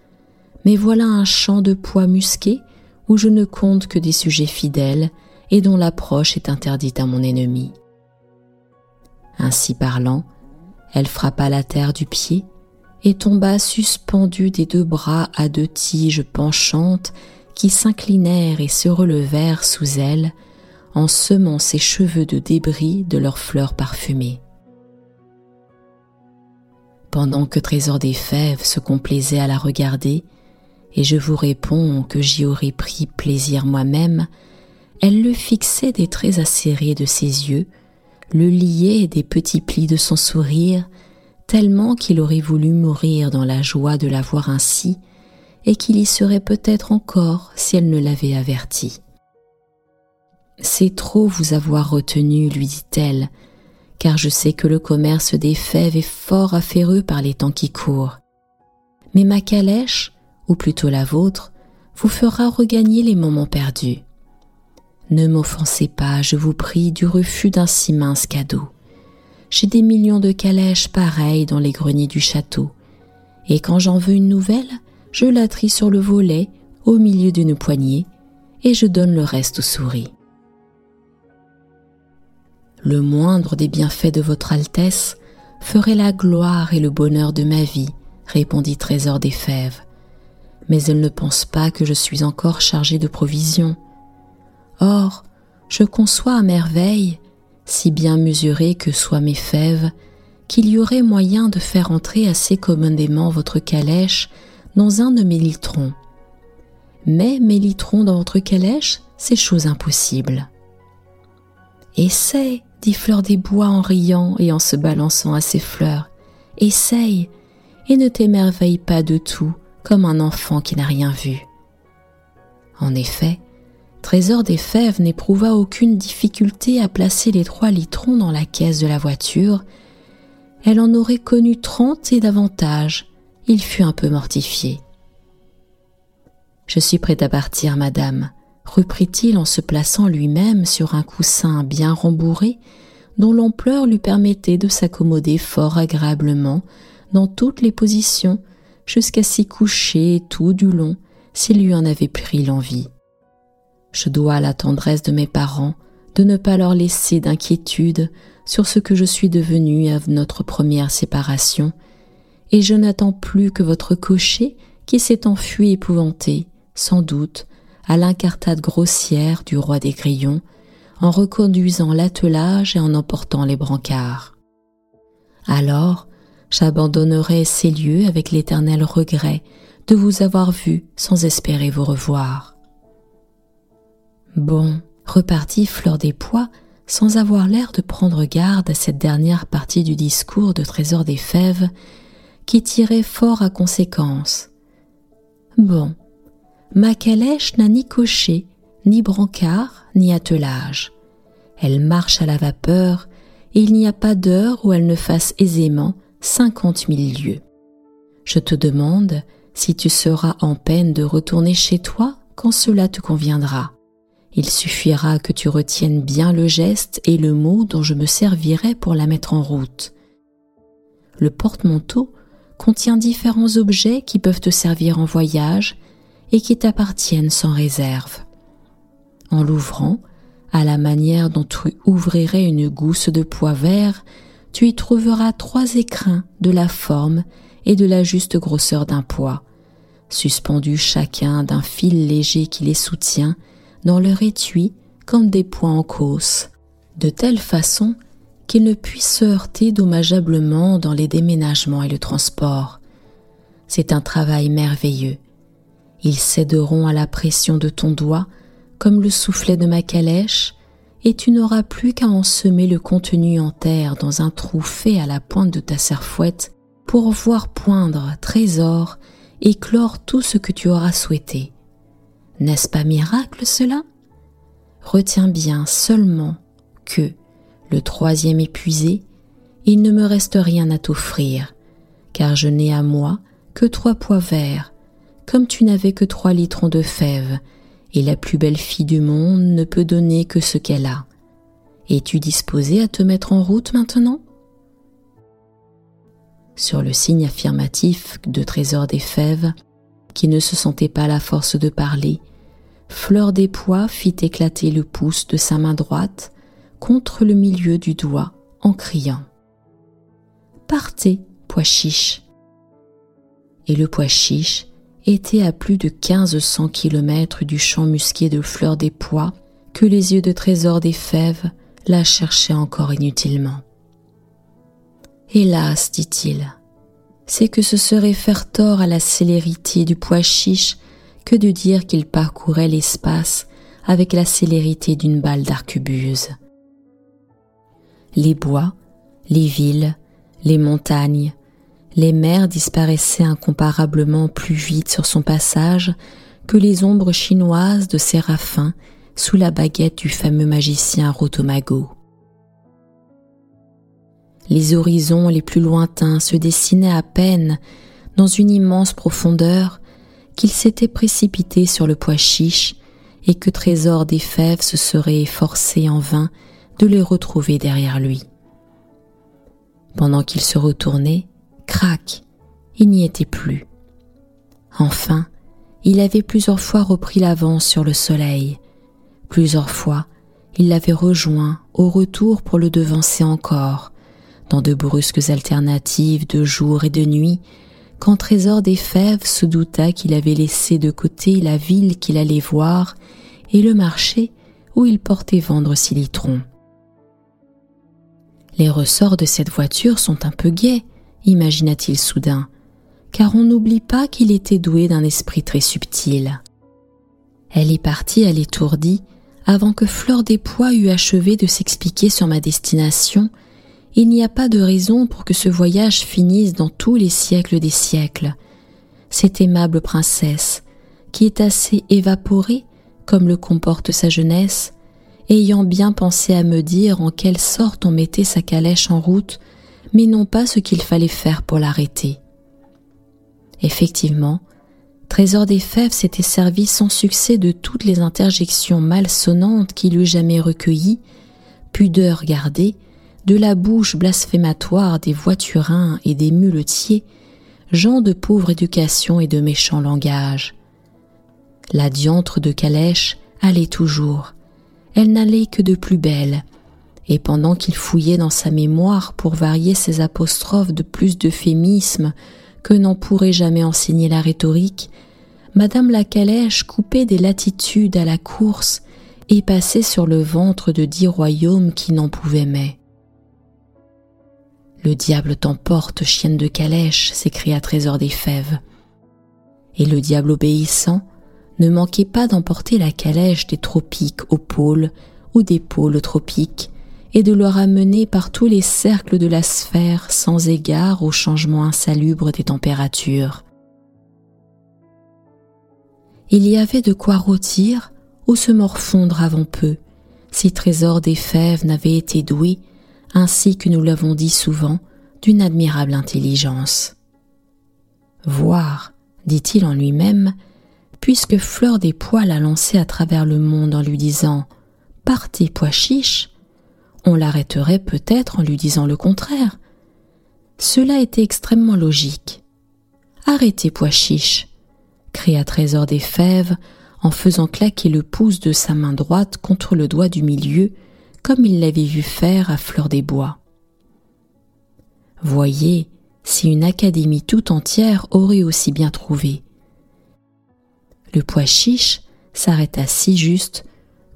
Mais voilà un champ de pois musqué où je ne compte que des sujets fidèles et dont l'approche est interdite à mon ennemi. Ainsi parlant, elle frappa la terre du pied et tomba suspendue des deux bras à deux tiges penchantes qui s'inclinèrent et se relevèrent sous elle en semant ses cheveux de débris de leurs fleurs parfumées. Pendant que Trésor des Fèves se complaisait à la regarder, et je vous réponds que j'y aurais pris plaisir moi-même, elle le fixait des traits acérés de ses yeux, le liait des petits plis de son sourire, tellement qu'il aurait voulu mourir dans la joie de la voir ainsi, et qu'il y serait peut-être encore si elle ne l'avait averti. C'est trop vous avoir retenu, lui dit-elle, car je sais que le commerce des fèves est fort afféreux par les temps qui courent. Mais ma calèche, ou plutôt la vôtre, vous fera regagner les moments perdus. Ne m'offensez pas, je vous prie, du refus d'un si mince cadeau. J'ai des millions de calèches pareilles dans les greniers du château, et quand j'en veux une nouvelle, je la trie sur le volet, au milieu d'une poignée, et je donne le reste aux souris. Le moindre des bienfaits de votre Altesse ferait la gloire et le bonheur de ma vie, répondit Trésor des Fèves. Mais elle ne pense pas que je suis encore chargé de provisions. Or, je conçois à merveille, si bien mesuré que soient mes fèves, qu'il y aurait moyen de faire entrer assez commodément votre calèche dans un de mes litrons. Mais mes litrons dans votre calèche, c'est chose impossible. Essaye, dit Fleur des Bois en riant et en se balançant à ses fleurs. Essaye, et ne t'émerveille pas de tout, comme un enfant qui n'a rien vu. En effet, Trésor des Fèves n'éprouva aucune difficulté à placer les trois litrons dans la caisse de la voiture. Elle en aurait connu trente et davantage. Il fut un peu mortifié. Je suis prêt à partir, madame, reprit-il en se plaçant lui-même sur un coussin bien rembourré, dont l'ampleur lui permettait de s'accommoder fort agréablement dans toutes les positions, jusqu'à s'y coucher tout du long, s'il lui en avait pris l'envie. Je dois à la tendresse de mes parents de ne pas leur laisser d'inquiétude sur ce que je suis devenu à notre première séparation, et je n'attends plus que votre cocher qui s'est enfui épouvanté, sans doute, à l'incartade grossière du roi des grillons, en reconduisant l'attelage et en emportant les brancards. Alors, j'abandonnerai ces lieux avec l'éternel regret de vous avoir vu sans espérer vous revoir. Bon, repartit Fleur des Pois, sans avoir l'air de prendre garde à cette dernière partie du discours de Trésor des Fèves, qui tirait fort à conséquence. Bon, ma calèche n'a ni cocher, ni brancard, ni attelage. Elle marche à la vapeur, et il n'y a pas d'heure où elle ne fasse aisément cinquante mille lieues. Je te demande si tu seras en peine de retourner chez toi quand cela te conviendra. Il suffira que tu retiennes bien le geste et le mot dont je me servirai pour la mettre en route. Le porte-manteau contient différents objets qui peuvent te servir en voyage et qui t'appartiennent sans réserve. En l'ouvrant, à la manière dont tu ouvrirais une gousse de pois vert, tu y trouveras trois écrins de la forme et de la juste grosseur d'un pois, suspendus chacun d'un fil léger qui les soutient dans leur étui comme des points en cause, de telle façon qu'ils ne puissent se heurter dommageablement dans les déménagements et le transport. C'est un travail merveilleux. Ils céderont à la pression de ton doigt comme le soufflet de ma calèche, et tu n'auras plus qu'à en semer le contenu en terre dans un trou fait à la pointe de ta serfouette pour voir poindre trésor et clore tout ce que tu auras souhaité. N'est-ce pas miracle cela? Retiens bien seulement que, le troisième épuisé, il ne me reste rien à t'offrir, car je n'ai à moi que trois pois verts, comme tu n'avais que trois litrons de fèves, et la plus belle fille du monde ne peut donner que ce qu'elle a. Es-tu disposé à te mettre en route maintenant? Sur le signe affirmatif de Trésor des Fèves, qui ne se sentait pas la force de parler, Fleur des Pois fit éclater le pouce de sa main droite contre le milieu du doigt en criant Partez, pois chiche Et le pois chiche était à plus de quinze cents kilomètres du champ musqué de Fleur des Pois que les yeux de Trésor des Fèves la cherchaient encore inutilement. Hélas, dit-il, c'est que ce serait faire tort à la célérité du pois chiche que de dire qu'il parcourait l'espace avec la célérité d'une balle d'arquebuse. Les bois, les villes, les montagnes, Les mers disparaissaient incomparablement plus vite sur son passage que les ombres chinoises de Séraphin sous la baguette du fameux magicien Rotomago. Les horizons les plus lointains se dessinaient à peine dans une immense profondeur qu'il s'était précipité sur le pois chiche et que Trésor des Fèves se serait efforcé en vain de les retrouver derrière lui. Pendant qu'il se retournait, crac, il n'y était plus. Enfin, il avait plusieurs fois repris l'avance sur le soleil. Plusieurs fois, il l'avait rejoint au retour pour le devancer encore, dans de brusques alternatives de jour et de nuit, quand Trésor des Fèves se douta qu'il avait laissé de côté la ville qu'il allait voir et le marché où il portait vendre ses litrons. Les ressorts de cette voiture sont un peu gais, imagina-t-il soudain, car on n'oublie pas qu'il était doué d'un esprit très subtil. Elle est partie à l'étourdie avant que Fleur des Pois eût achevé de s'expliquer sur ma destination. Il n'y a pas de raison pour que ce voyage finisse dans tous les siècles des siècles. Cette aimable princesse, qui est assez évaporée, comme le comporte sa jeunesse, ayant bien pensé à me dire en quelle sorte on mettait sa calèche en route, mais non pas ce qu'il fallait faire pour l'arrêter. Effectivement, Trésor des Fèves s'était servi sans succès de toutes les interjections malsonnantes qu'il eût jamais recueillies, pudeur gardée, de la bouche blasphématoire des voiturins et des muletiers, gens de pauvre éducation et de méchant langage. La diantre de calèche allait toujours, elle n'allait que de plus belle, et pendant qu'il fouillait dans sa mémoire pour varier ses apostrophes de plus d'euphémismes que n'en pourrait jamais enseigner la rhétorique, Madame la Calèche coupait des latitudes à la course et passait sur le ventre de dix royaumes qui n'en pouvaient mais. Le diable t'emporte, chienne de calèche, s'écria Trésor des Fèves. Et le diable obéissant ne manquait pas d'emporter la calèche des tropiques au pôle ou des pôles aux tropiques et de le ramener par tous les cercles de la sphère sans égard au changement insalubre des températures. Il y avait de quoi rôtir ou se morfondre avant peu, si Trésor des Fèves n'avait été doué, ainsi que nous l'avons dit souvent, d'une admirable intelligence. Voir, dit-il en lui-même, puisque Fleur des Pois l'a lancé à travers le monde en lui disant Partez, pois chiche, on l'arrêterait peut-être en lui disant le contraire. Cela était extrêmement logique. Arrêtez, pois chiche, cria Trésor des Fèves en faisant claquer le pouce de sa main droite contre le doigt du milieu, comme il l'avait vu faire à Fleur des Bois. Voyez si une académie tout entière aurait aussi bien trouvé. Le pois chiche s'arrêta si juste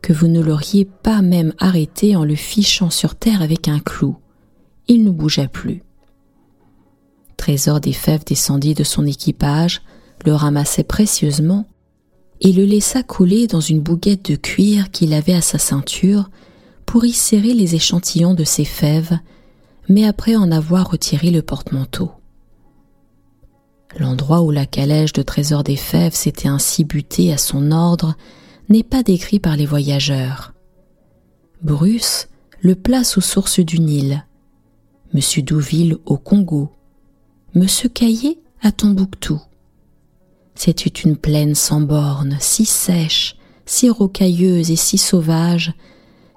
que vous ne l'auriez pas même arrêté en le fichant sur terre avec un clou. Il ne bougea plus. Trésor des Fèves descendit de son équipage, le ramassait précieusement et le laissa couler dans une bouguette de cuir qu'il avait à sa ceinture pour y serrer les échantillons de ses fèves, mais après en avoir retiré le porte-manteau. L'endroit où la calèche de Trésor des Fèves s'était ainsi butée à son ordre n'est pas décrit par les voyageurs. Bruce le place aux sources du Nil, M. Douville au Congo, M. Caillé à Tombouctou. C'était une plaine sans bornes, si sèche, si rocailleuse et si sauvage,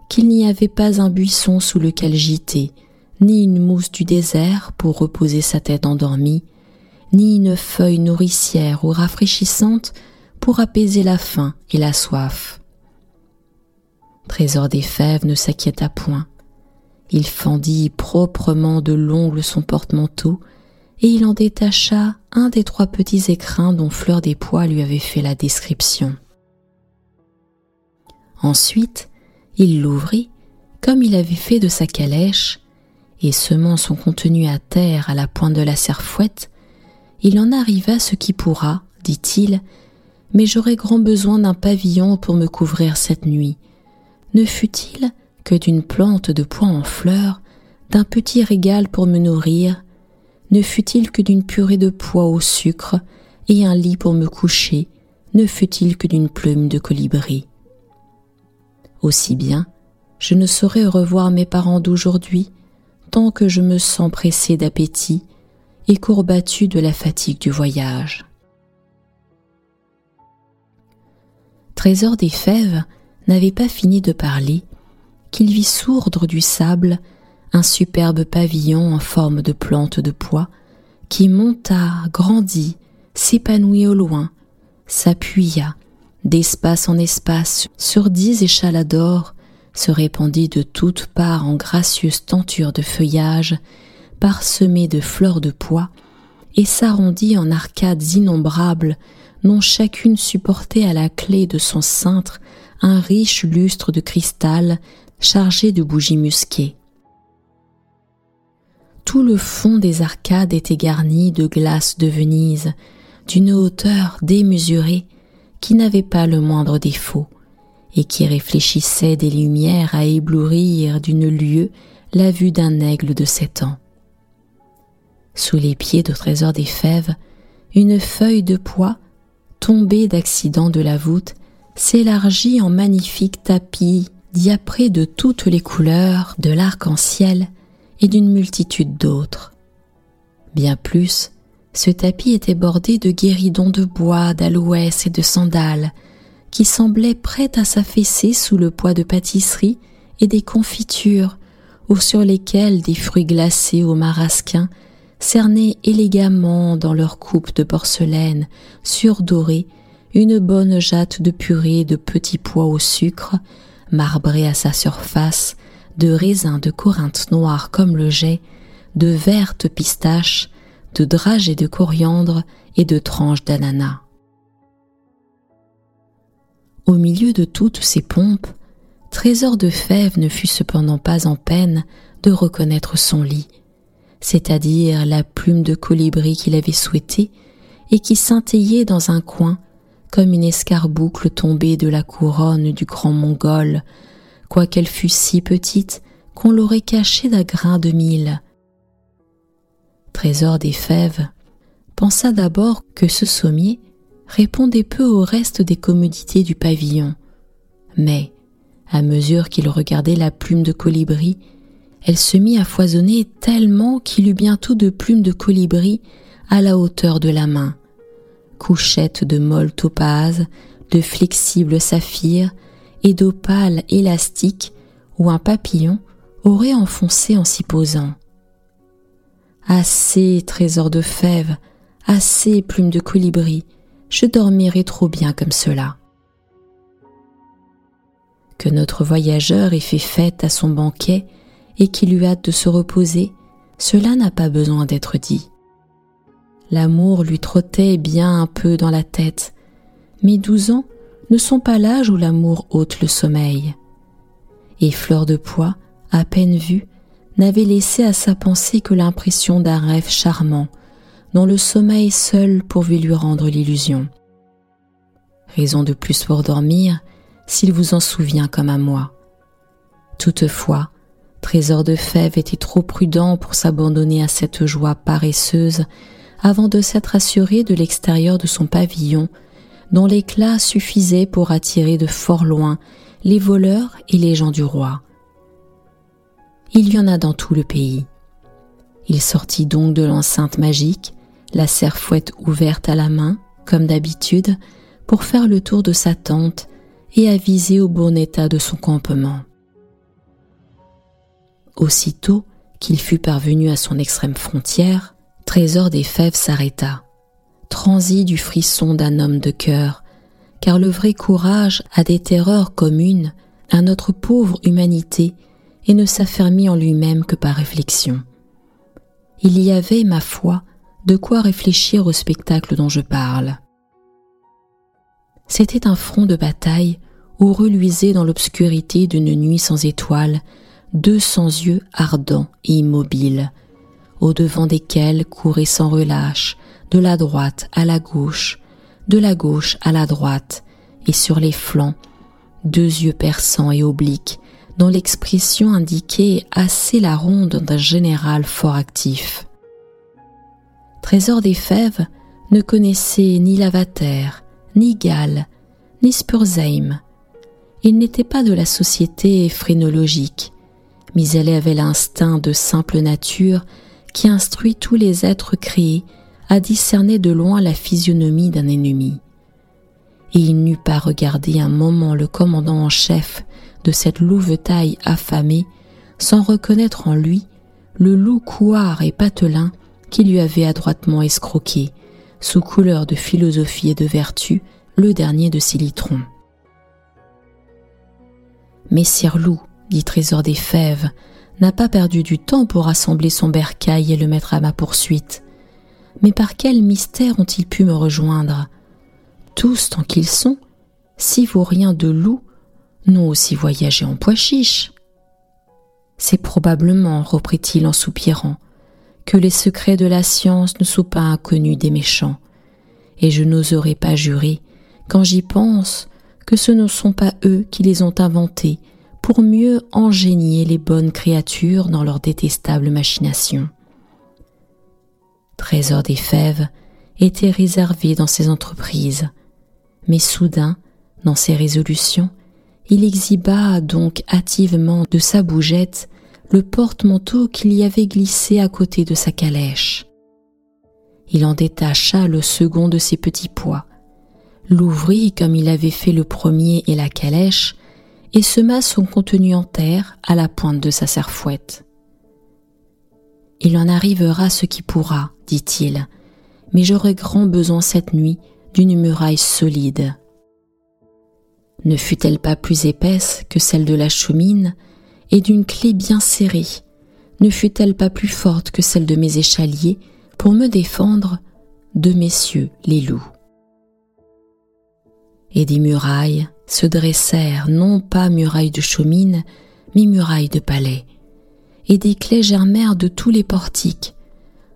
qu'il n'y avait pas un buisson sous lequel gîter, ni une mousse du désert pour reposer sa tête endormie, ni une feuille nourricière ou rafraîchissante pour apaiser la faim et la soif. Trésor des fèves ne s'inquiéta point. Il fendit proprement de l'ongle son porte-manteau et il en détacha un des trois petits écrins dont Fleur des Pois lui avait fait la description. Ensuite, il l'ouvrit comme il avait fait de sa calèche, et semant son contenu à terre à la pointe de la serfouette, il en arriva ce qui pourra, dit-il, mais j'aurais grand besoin d'un pavillon pour me couvrir cette nuit. Ne fût-il que d'une plante de pois en fleurs, d'un petit régal pour me nourrir, ne fût-il que d'une purée de pois au sucre, et un lit pour me coucher, ne fût-il que d'une plume de colibri? Aussi bien, je ne saurais revoir mes parents d'aujourd'hui, tant que je me sens pressé d'appétit et courbattu de la fatigue du voyage. Trésor des fèves n'avait pas fini de parler qu'il vit sourdre du sable un superbe pavillon en forme de plante de pois qui monta, grandit, s'épanouit au loin, s'appuya d'espace en espace sur dix échalas d'or, se répandit de toutes parts en gracieuses tentures de feuillage, parsemées de fleurs de pois, et s'arrondit en arcades innombrables, dont chacune supportait à la clé de son cintre un riche lustre de cristal chargé de bougies musquées. Tout le fond des arcades était garni de glaces de Venise, d'une hauteur démesurée, qui n'avait pas le moindre défaut, et qui réfléchissait des lumières à éblouir d'une lieue la vue d'un aigle de sept ans. Sous les pieds de Trésor des Fèves, une feuille de pois, tombée d'accident de la voûte, s'élargit en magnifique tapis diapré de toutes les couleurs de l'arc-en-ciel et d'une multitude d'autres. Bien plus, ce tapis était bordé de guéridons de bois, d'aloès et de sandales, qui semblaient prêtes à s'affaisser sous le poids de pâtisseries et des confitures, ou sur lesquelles des fruits glacés au marasquin cernaient élégamment dans leur coupe de porcelaine surdorée une bonne jatte de purée de petits pois au sucre, marbrée à sa surface de raisins de Corinthe noirs comme le jet, de vertes pistaches, de dragées de coriandre et de tranches d'ananas. Au milieu de toutes ces pompes, Trésor de Fèves ne fut cependant pas en peine de reconnaître son lit, c'est-à-dire la plume de colibri qu'il avait souhaitée et qui scintillait dans un coin comme une escarboucle tombée de la couronne du grand mongol, quoiqu'elle fût si petite qu'on l'aurait cachée d'un grain de mille. Trésor des fèves. Pensa d'abord que ce sommier répondait peu au reste des commodités du pavillon, mais, à mesure qu'il regardait la plume de colibri, elle se mit à foisonner tellement qu'il eut bientôt de plumes de colibri à la hauteur de la main, couchettes de molles topazes, de flexibles saphirs et d'opales élastiques où un papillon aurait enfoncé en s'y posant. Assez, trésor de fèves, assez, plume de colibri, je dormirai trop bien comme cela. Que notre voyageur ait fait fête à son banquet et qu'il eût hâte de se reposer, cela n'a pas besoin d'être dit. L'amour lui trottait bien un peu dans la tête, mais douze ans ne sont pas l'âge où l'amour ôte le sommeil. Et Fleur de Pois, à peine vue, n'avait laissé à sa pensée que l'impression d'un rêve charmant, dont le sommeil seul pouvait lui rendre l'illusion. Raison de plus pour dormir, s'il vous en souvient comme à moi. Toutefois, Trésor de Fèves était trop prudent pour s'abandonner à cette joie paresseuse avant de s'être assuré de l'extérieur de son pavillon dont l'éclat suffisait pour attirer de fort loin les voleurs et les gens du roi. Il y en a dans tout le pays. Il sortit donc de l'enceinte magique, la serfouette ouverte à la main, comme d'habitude, pour faire le tour de sa tente et aviser au bon état de son campement. Aussitôt qu'il fut parvenu à son extrême frontière, Trésor des Fèves s'arrêta transi du frisson d'un homme de cœur, car le vrai courage a des terreurs communes à notre pauvre humanité et ne s'affermit en lui-même que par réflexion. Il y avait, ma foi, de quoi réfléchir au spectacle dont je parle. C'était un front de bataille où reluisaient dans l'obscurité d'une nuit sans étoiles deux cents yeux ardents et immobiles, au devant desquels couraient sans relâche de la droite à la gauche, de la gauche à la droite, et sur les flancs, deux yeux perçants et obliques, dont l'expression indiquait assez la ronde d'un général fort actif. Trésor des Fèves ne connaissait ni Lavater, ni Gall, ni Spurzheim. Il n'était pas de la société phrénologique, mais elle avait l'instinct de simple nature qui instruit tous les êtres créés à discerner de loin la physionomie d'un ennemi. Et il n'eut pas regardé un moment le commandant en chef de cette louve-taille affamée sans reconnaître en lui le loup couard et patelin qui lui avait adroitement escroqué, sous couleur de philosophie et de vertu, le dernier de ses litrons. Messire Loup, dit Trésor des Fèves, n'a pas perdu du temps pour rassembler son bercail et le mettre à ma poursuite. Mais par quel mystère ont-ils pu me rejoindre? Tous, tant qu'ils sont, si vauriens de loup, n'ont aussi voyagé en pois chiche. C'est probablement, reprit-il en soupirant, que les secrets de la science ne sont pas inconnus des méchants, et je n'oserais pas jurer, quand j'y pense, que ce ne sont pas eux qui les ont inventés pour mieux engénier les bonnes créatures dans leurs détestables machinations. Trésor des Fèves était réservé dans ses entreprises, mais soudain, dans ses résolutions, il exhiba donc hâtivement de sa bougette le porte-manteau qu'il y avait glissé à côté de sa calèche. Il en détacha le second de ses petits pois, l'ouvrit comme il avait fait le premier et la calèche, et sema son contenu en terre à la pointe de sa serfouette. Il en arrivera ce qui pourra, dit-il, mais j'aurai grand besoin cette nuit d'une muraille solide. Ne fut-elle pas plus épaisse que celle de la chemine et d'une clé bien serrée? Ne fut-elle pas plus forte que celle de mes échaliers pour me défendre de messieurs les loups? Et des murailles se dressèrent non pas murailles de chaumine, mais murailles de palais, et des clés germèrent de tous les portiques,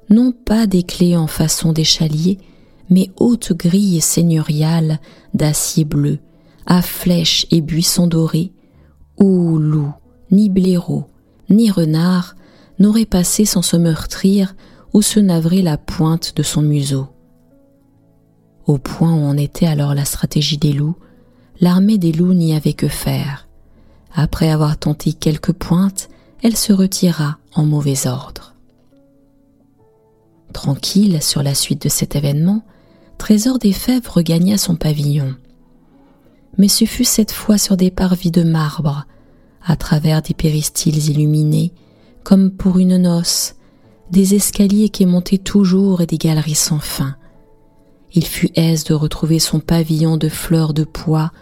non pas des clés en façon d'échalier, mais hautes grilles seigneuriales d'acier bleu, à flèches et buissons dorés, où loup, ni blaireau, ni renard n'auraient passé sans se meurtrir ou se navrer la pointe de son museau. Au point où en était alors la stratégie des loups, l'armée des loups n'y avait que faire. Après avoir tenté quelques pointes, elle se retira en mauvais ordre. Tranquille sur la suite de cet événement, Trésor des Fèves regagna son pavillon mais ce fut cette fois sur des parvis de marbre, à travers des péristyles illuminés, comme pour une noce, des escaliers qui montaient toujours et des galeries sans fin. Il fut aise de retrouver son pavillon de fleurs de pois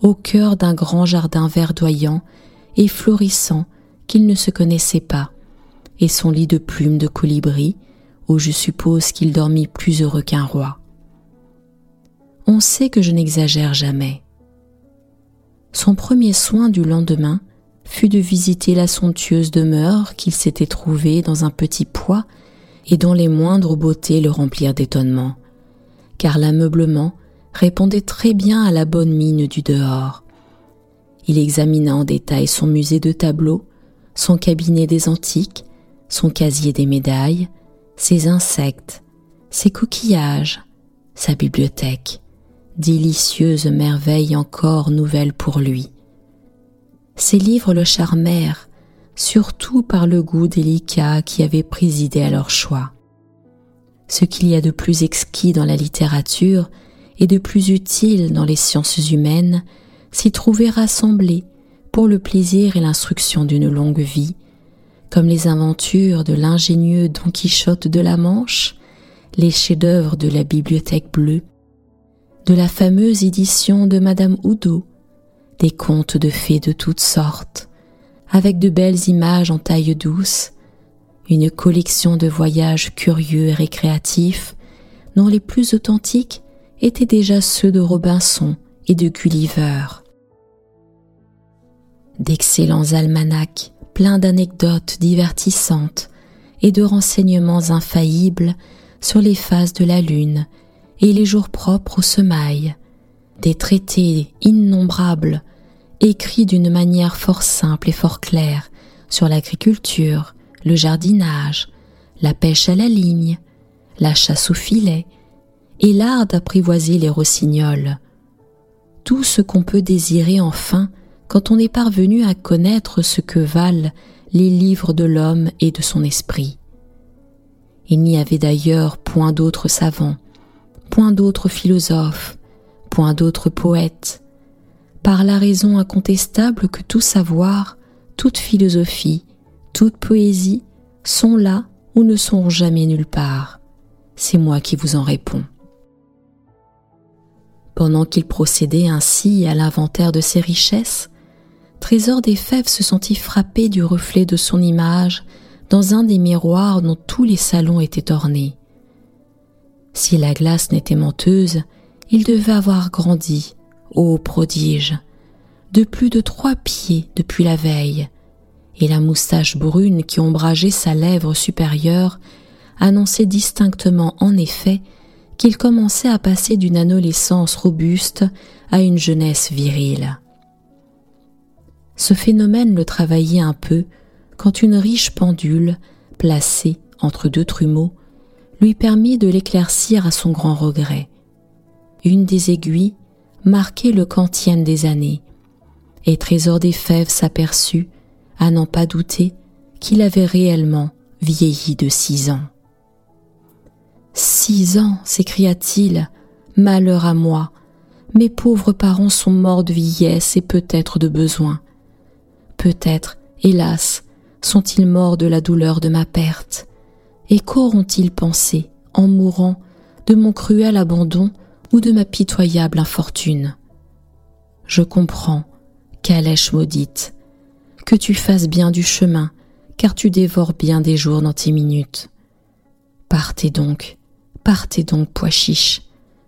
au cœur d'un grand jardin verdoyant et florissant qu'il ne se connaissait pas, et son lit de plumes de colibri, où je suppose qu'il dormit plus heureux qu'un roi. On sait que je n'exagère jamais. Son premier soin du lendemain fut de visiter la somptueuse demeure qu'il s'était trouvée dans un petit poids et dont les moindres beautés le remplirent d'étonnement, car l'ameublement répondait très bien à la bonne mine du dehors. Il examina en détail son musée de tableaux, son cabinet des antiques, son casier des médailles, ses insectes, ses coquillages, sa bibliothèque, délicieuse merveille encore nouvelle pour lui. Ces livres le charmèrent, surtout par le goût délicat qui avait présidé à leur choix. Ce qu'il y a de plus exquis dans la littérature et de plus utile dans les sciences humaines s'y trouvait rassemblé pour le plaisir et l'instruction d'une longue vie, comme les aventures de l'ingénieux Don Quichotte de la Manche, les chefs-d'œuvre de la bibliothèque bleue, de la fameuse édition de Madame Oudot, des contes de fées de toutes sortes, avec de belles images en taille douce, une collection de voyages curieux et récréatifs, dont les plus authentiques étaient déjà ceux de Robinson et de Gulliver. D'excellents almanachs pleins d'anecdotes divertissantes et de renseignements infaillibles sur les phases de la Lune et les jours propres aux semailles, des traités innombrables, écrits d'une manière fort simple et fort claire sur l'agriculture, le jardinage, la pêche à la ligne, la chasse au filet et l'art d'apprivoiser les rossignols. Tout ce qu'on peut désirer enfin quand on est parvenu à connaître ce que valent les livres de l'homme et de son esprit. Il n'y avait d'ailleurs point d'autres savants, point d'autres philosophes, point d'autres poètes, par la raison incontestable que tout savoir, toute philosophie, toute poésie sont là ou ne sont jamais nulle part. C'est moi qui vous en réponds. Pendant qu'il procédait ainsi à l'inventaire de ses richesses, Trésor des Fèves se sentit frappé du reflet de son image dans un des miroirs dont tous les salons étaient ornés. Si la glace n'était menteuse, il devait avoir grandi, ô prodige, de plus de trois pieds depuis la veille, et la moustache brune qui ombrageait sa lèvre supérieure annonçait distinctement en effet qu'il commençait à passer d'une adolescence robuste à une jeunesse virile. Ce phénomène le travaillait un peu quand une riche pendule, placée entre deux trumeaux, lui permit de l'éclaircir à son grand regret. Une des aiguilles marquait le quantième des années, et Trésor des Fèves s'aperçut, à n'en pas douter, qu'il avait réellement vieilli de six ans. Six ans, s'écria-t-il, malheur à moi, mes pauvres parents sont morts de vieillesse et peut-être de besoin. Peut-être, hélas, sont-ils morts de la douleur de ma perte. Et qu'auront-ils pensé, en mourant, de mon cruel abandon ou de ma pitoyable infortune? Je comprends, calèche maudite, que tu fasses bien du chemin, car tu dévores bien des jours dans tes minutes. Partez donc, partez donc, pois chiche,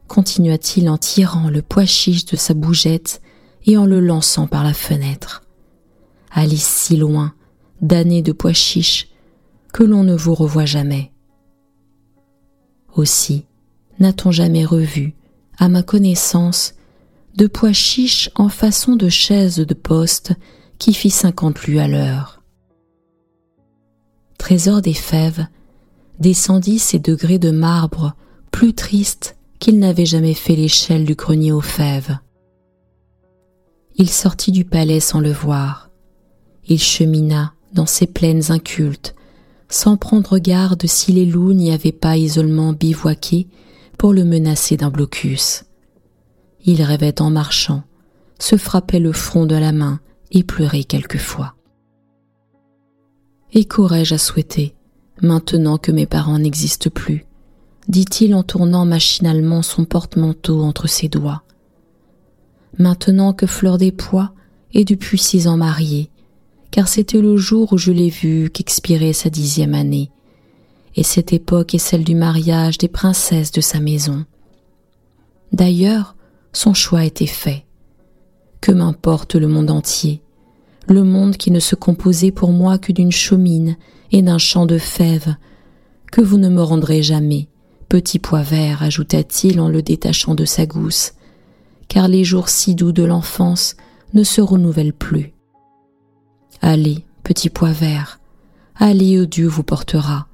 continua-t-il en tirant le pois chiche de sa bougette et en le lançant par la fenêtre. Allez si loin, damné de pois chiche, que l'on ne vous revoit jamais. Aussi, n'a-t-on jamais revu, à ma connaissance, de pois chiche en façon de chaise de poste qui fit cinquante lues à l'heure. Trésor des fèves descendit ses degrés de marbre plus tristes qu'il n'avait jamais fait l'échelle du grenier aux fèves. Il sortit du palais sans le voir. Il chemina dans ces plaines incultes sans prendre garde si les loups n'y avaient pas isolement bivouaqué pour le menacer d'un blocus. Il rêvait en marchant, se frappait le front de la main et pleurait quelquefois. Et qu'aurais-je à souhaiter, maintenant que mes parents n'existent plus? dit-il en tournant machinalement son porte-manteau entre ses doigts. Maintenant que Fleur des Pois est depuis six ans mariée, car c'était le jour où je l'ai vue qu'expirait sa dixième année, et cette époque est celle du mariage des princesses de sa maison. D'ailleurs, son choix était fait. Que m'importe le monde entier, le monde qui ne se composait pour moi que d'une chaumine et d'un champ de fèves, que vous ne me rendrez jamais, petit pois vert, ajouta-t-il en le détachant de sa gousse, car les jours si doux de l'enfance ne se renouvellent plus. Allez, petit pois vert, allez où Dieu vous portera,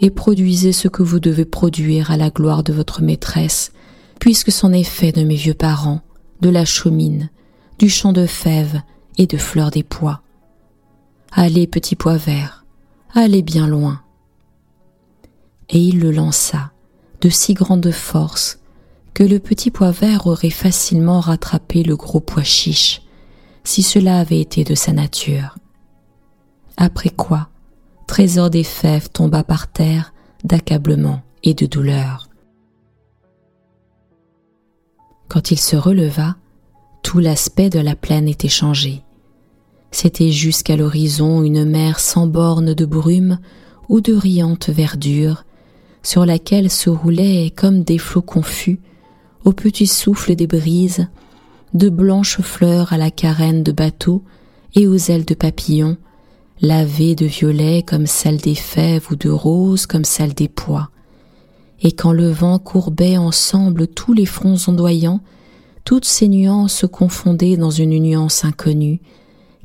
et produisez ce que vous devez produire à la gloire de votre maîtresse, puisque c'en est fait de mes vieux parents, de la chaumine, du champ de fèves et de fleurs des pois. Allez, petit pois vert, allez bien loin. Et il le lança de si grande force que le petit pois vert aurait facilement rattrapé le gros pois chiche, si cela avait été de sa nature. Après quoi, Trésor des Fèves tomba par terre d'accablement et de douleur. Quand il se releva, tout l'aspect de la plaine était changé. C'était jusqu'à l'horizon une mer sans bornes de brume ou de riante verdure, sur laquelle se roulaient comme des flots confus, au petit souffle des brises, de blanches fleurs à la carène de bateaux et aux ailes de papillons, lavées de violet comme celles des fèves ou de roses comme celles des pois. Et quand le vent courbait ensemble tous les fronts ondoyants, toutes ces nuances se confondaient dans une nuance inconnue,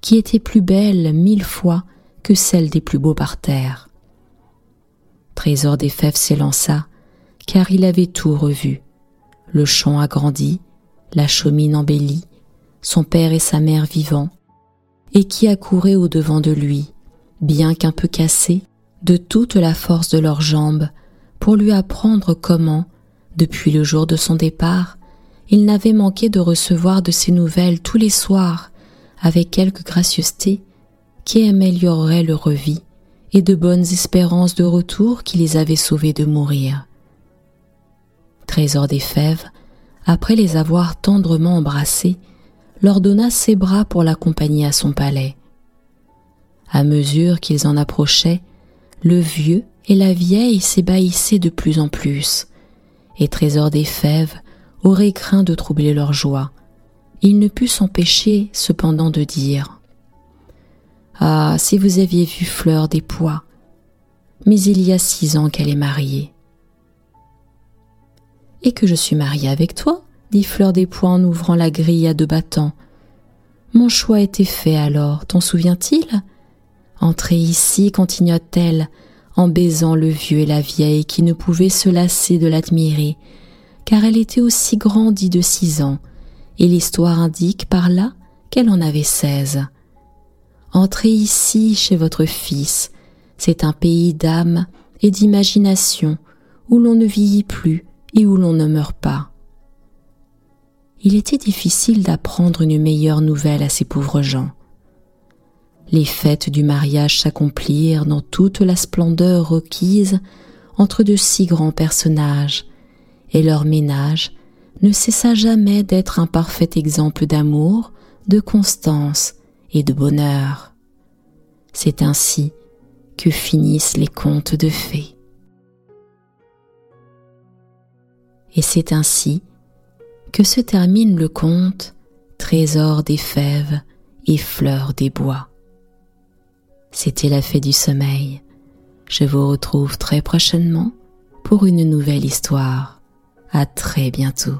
qui était plus belle mille fois que celle des plus beaux parterres. Trésor des fèves s'élança, car il avait tout revu. Le champ agrandi, la chaumine embellie, son père et sa mère vivants, et qui accourait au-devant de lui, bien qu'un peu cassé, de toute la force de leurs jambes, pour lui apprendre comment, depuis le jour de son départ, il n'avait manqué de recevoir de ses nouvelles tous les soirs, avec quelque gracieuseté qui améliorerait leur vie et de bonnes espérances de retour qui les avaient sauvés de mourir. Trésor des fèves, après les avoir tendrement embrassés, leur donna ses bras pour l'accompagner à son palais. À mesure qu'ils en approchaient, le vieux et la vieille s'ébahissait de plus en plus, et Trésor des Fèves aurait craint de troubler leur joie. Il ne put s'empêcher cependant de dire Ah, si vous aviez vu Fleur des Pois, mais il y a six ans qu'elle est mariée. Et que je suis mariée avec toi, Fleur des Pois en ouvrant la grille à deux battants. Mon choix était fait alors, t'en souviens-t-il Entrez ici, continua-t-elle, en baisant le vieux et la vieille qui ne pouvaient se lasser de l'admirer, car elle était aussi grandie de six ans, et l'histoire indique par là qu'elle en avait seize. Entrez ici chez votre fils, c'est un pays d'âme et d'imagination, où l'on ne vieillit plus et où l'on ne meurt pas. Il était difficile d'apprendre une meilleure nouvelle à ces pauvres gens. Les fêtes du mariage s'accomplirent dans toute la splendeur requise entre de si grands personnages, et leur ménage ne cessa jamais d'être un parfait exemple d'amour, de constance et de bonheur. C'est ainsi que finissent les contes de fées. Et c'est ainsi que se termine le conte Trésor des fèves et fleurs des bois. C'était la fée du sommeil. Je vous retrouve très prochainement pour une nouvelle histoire. À très bientôt.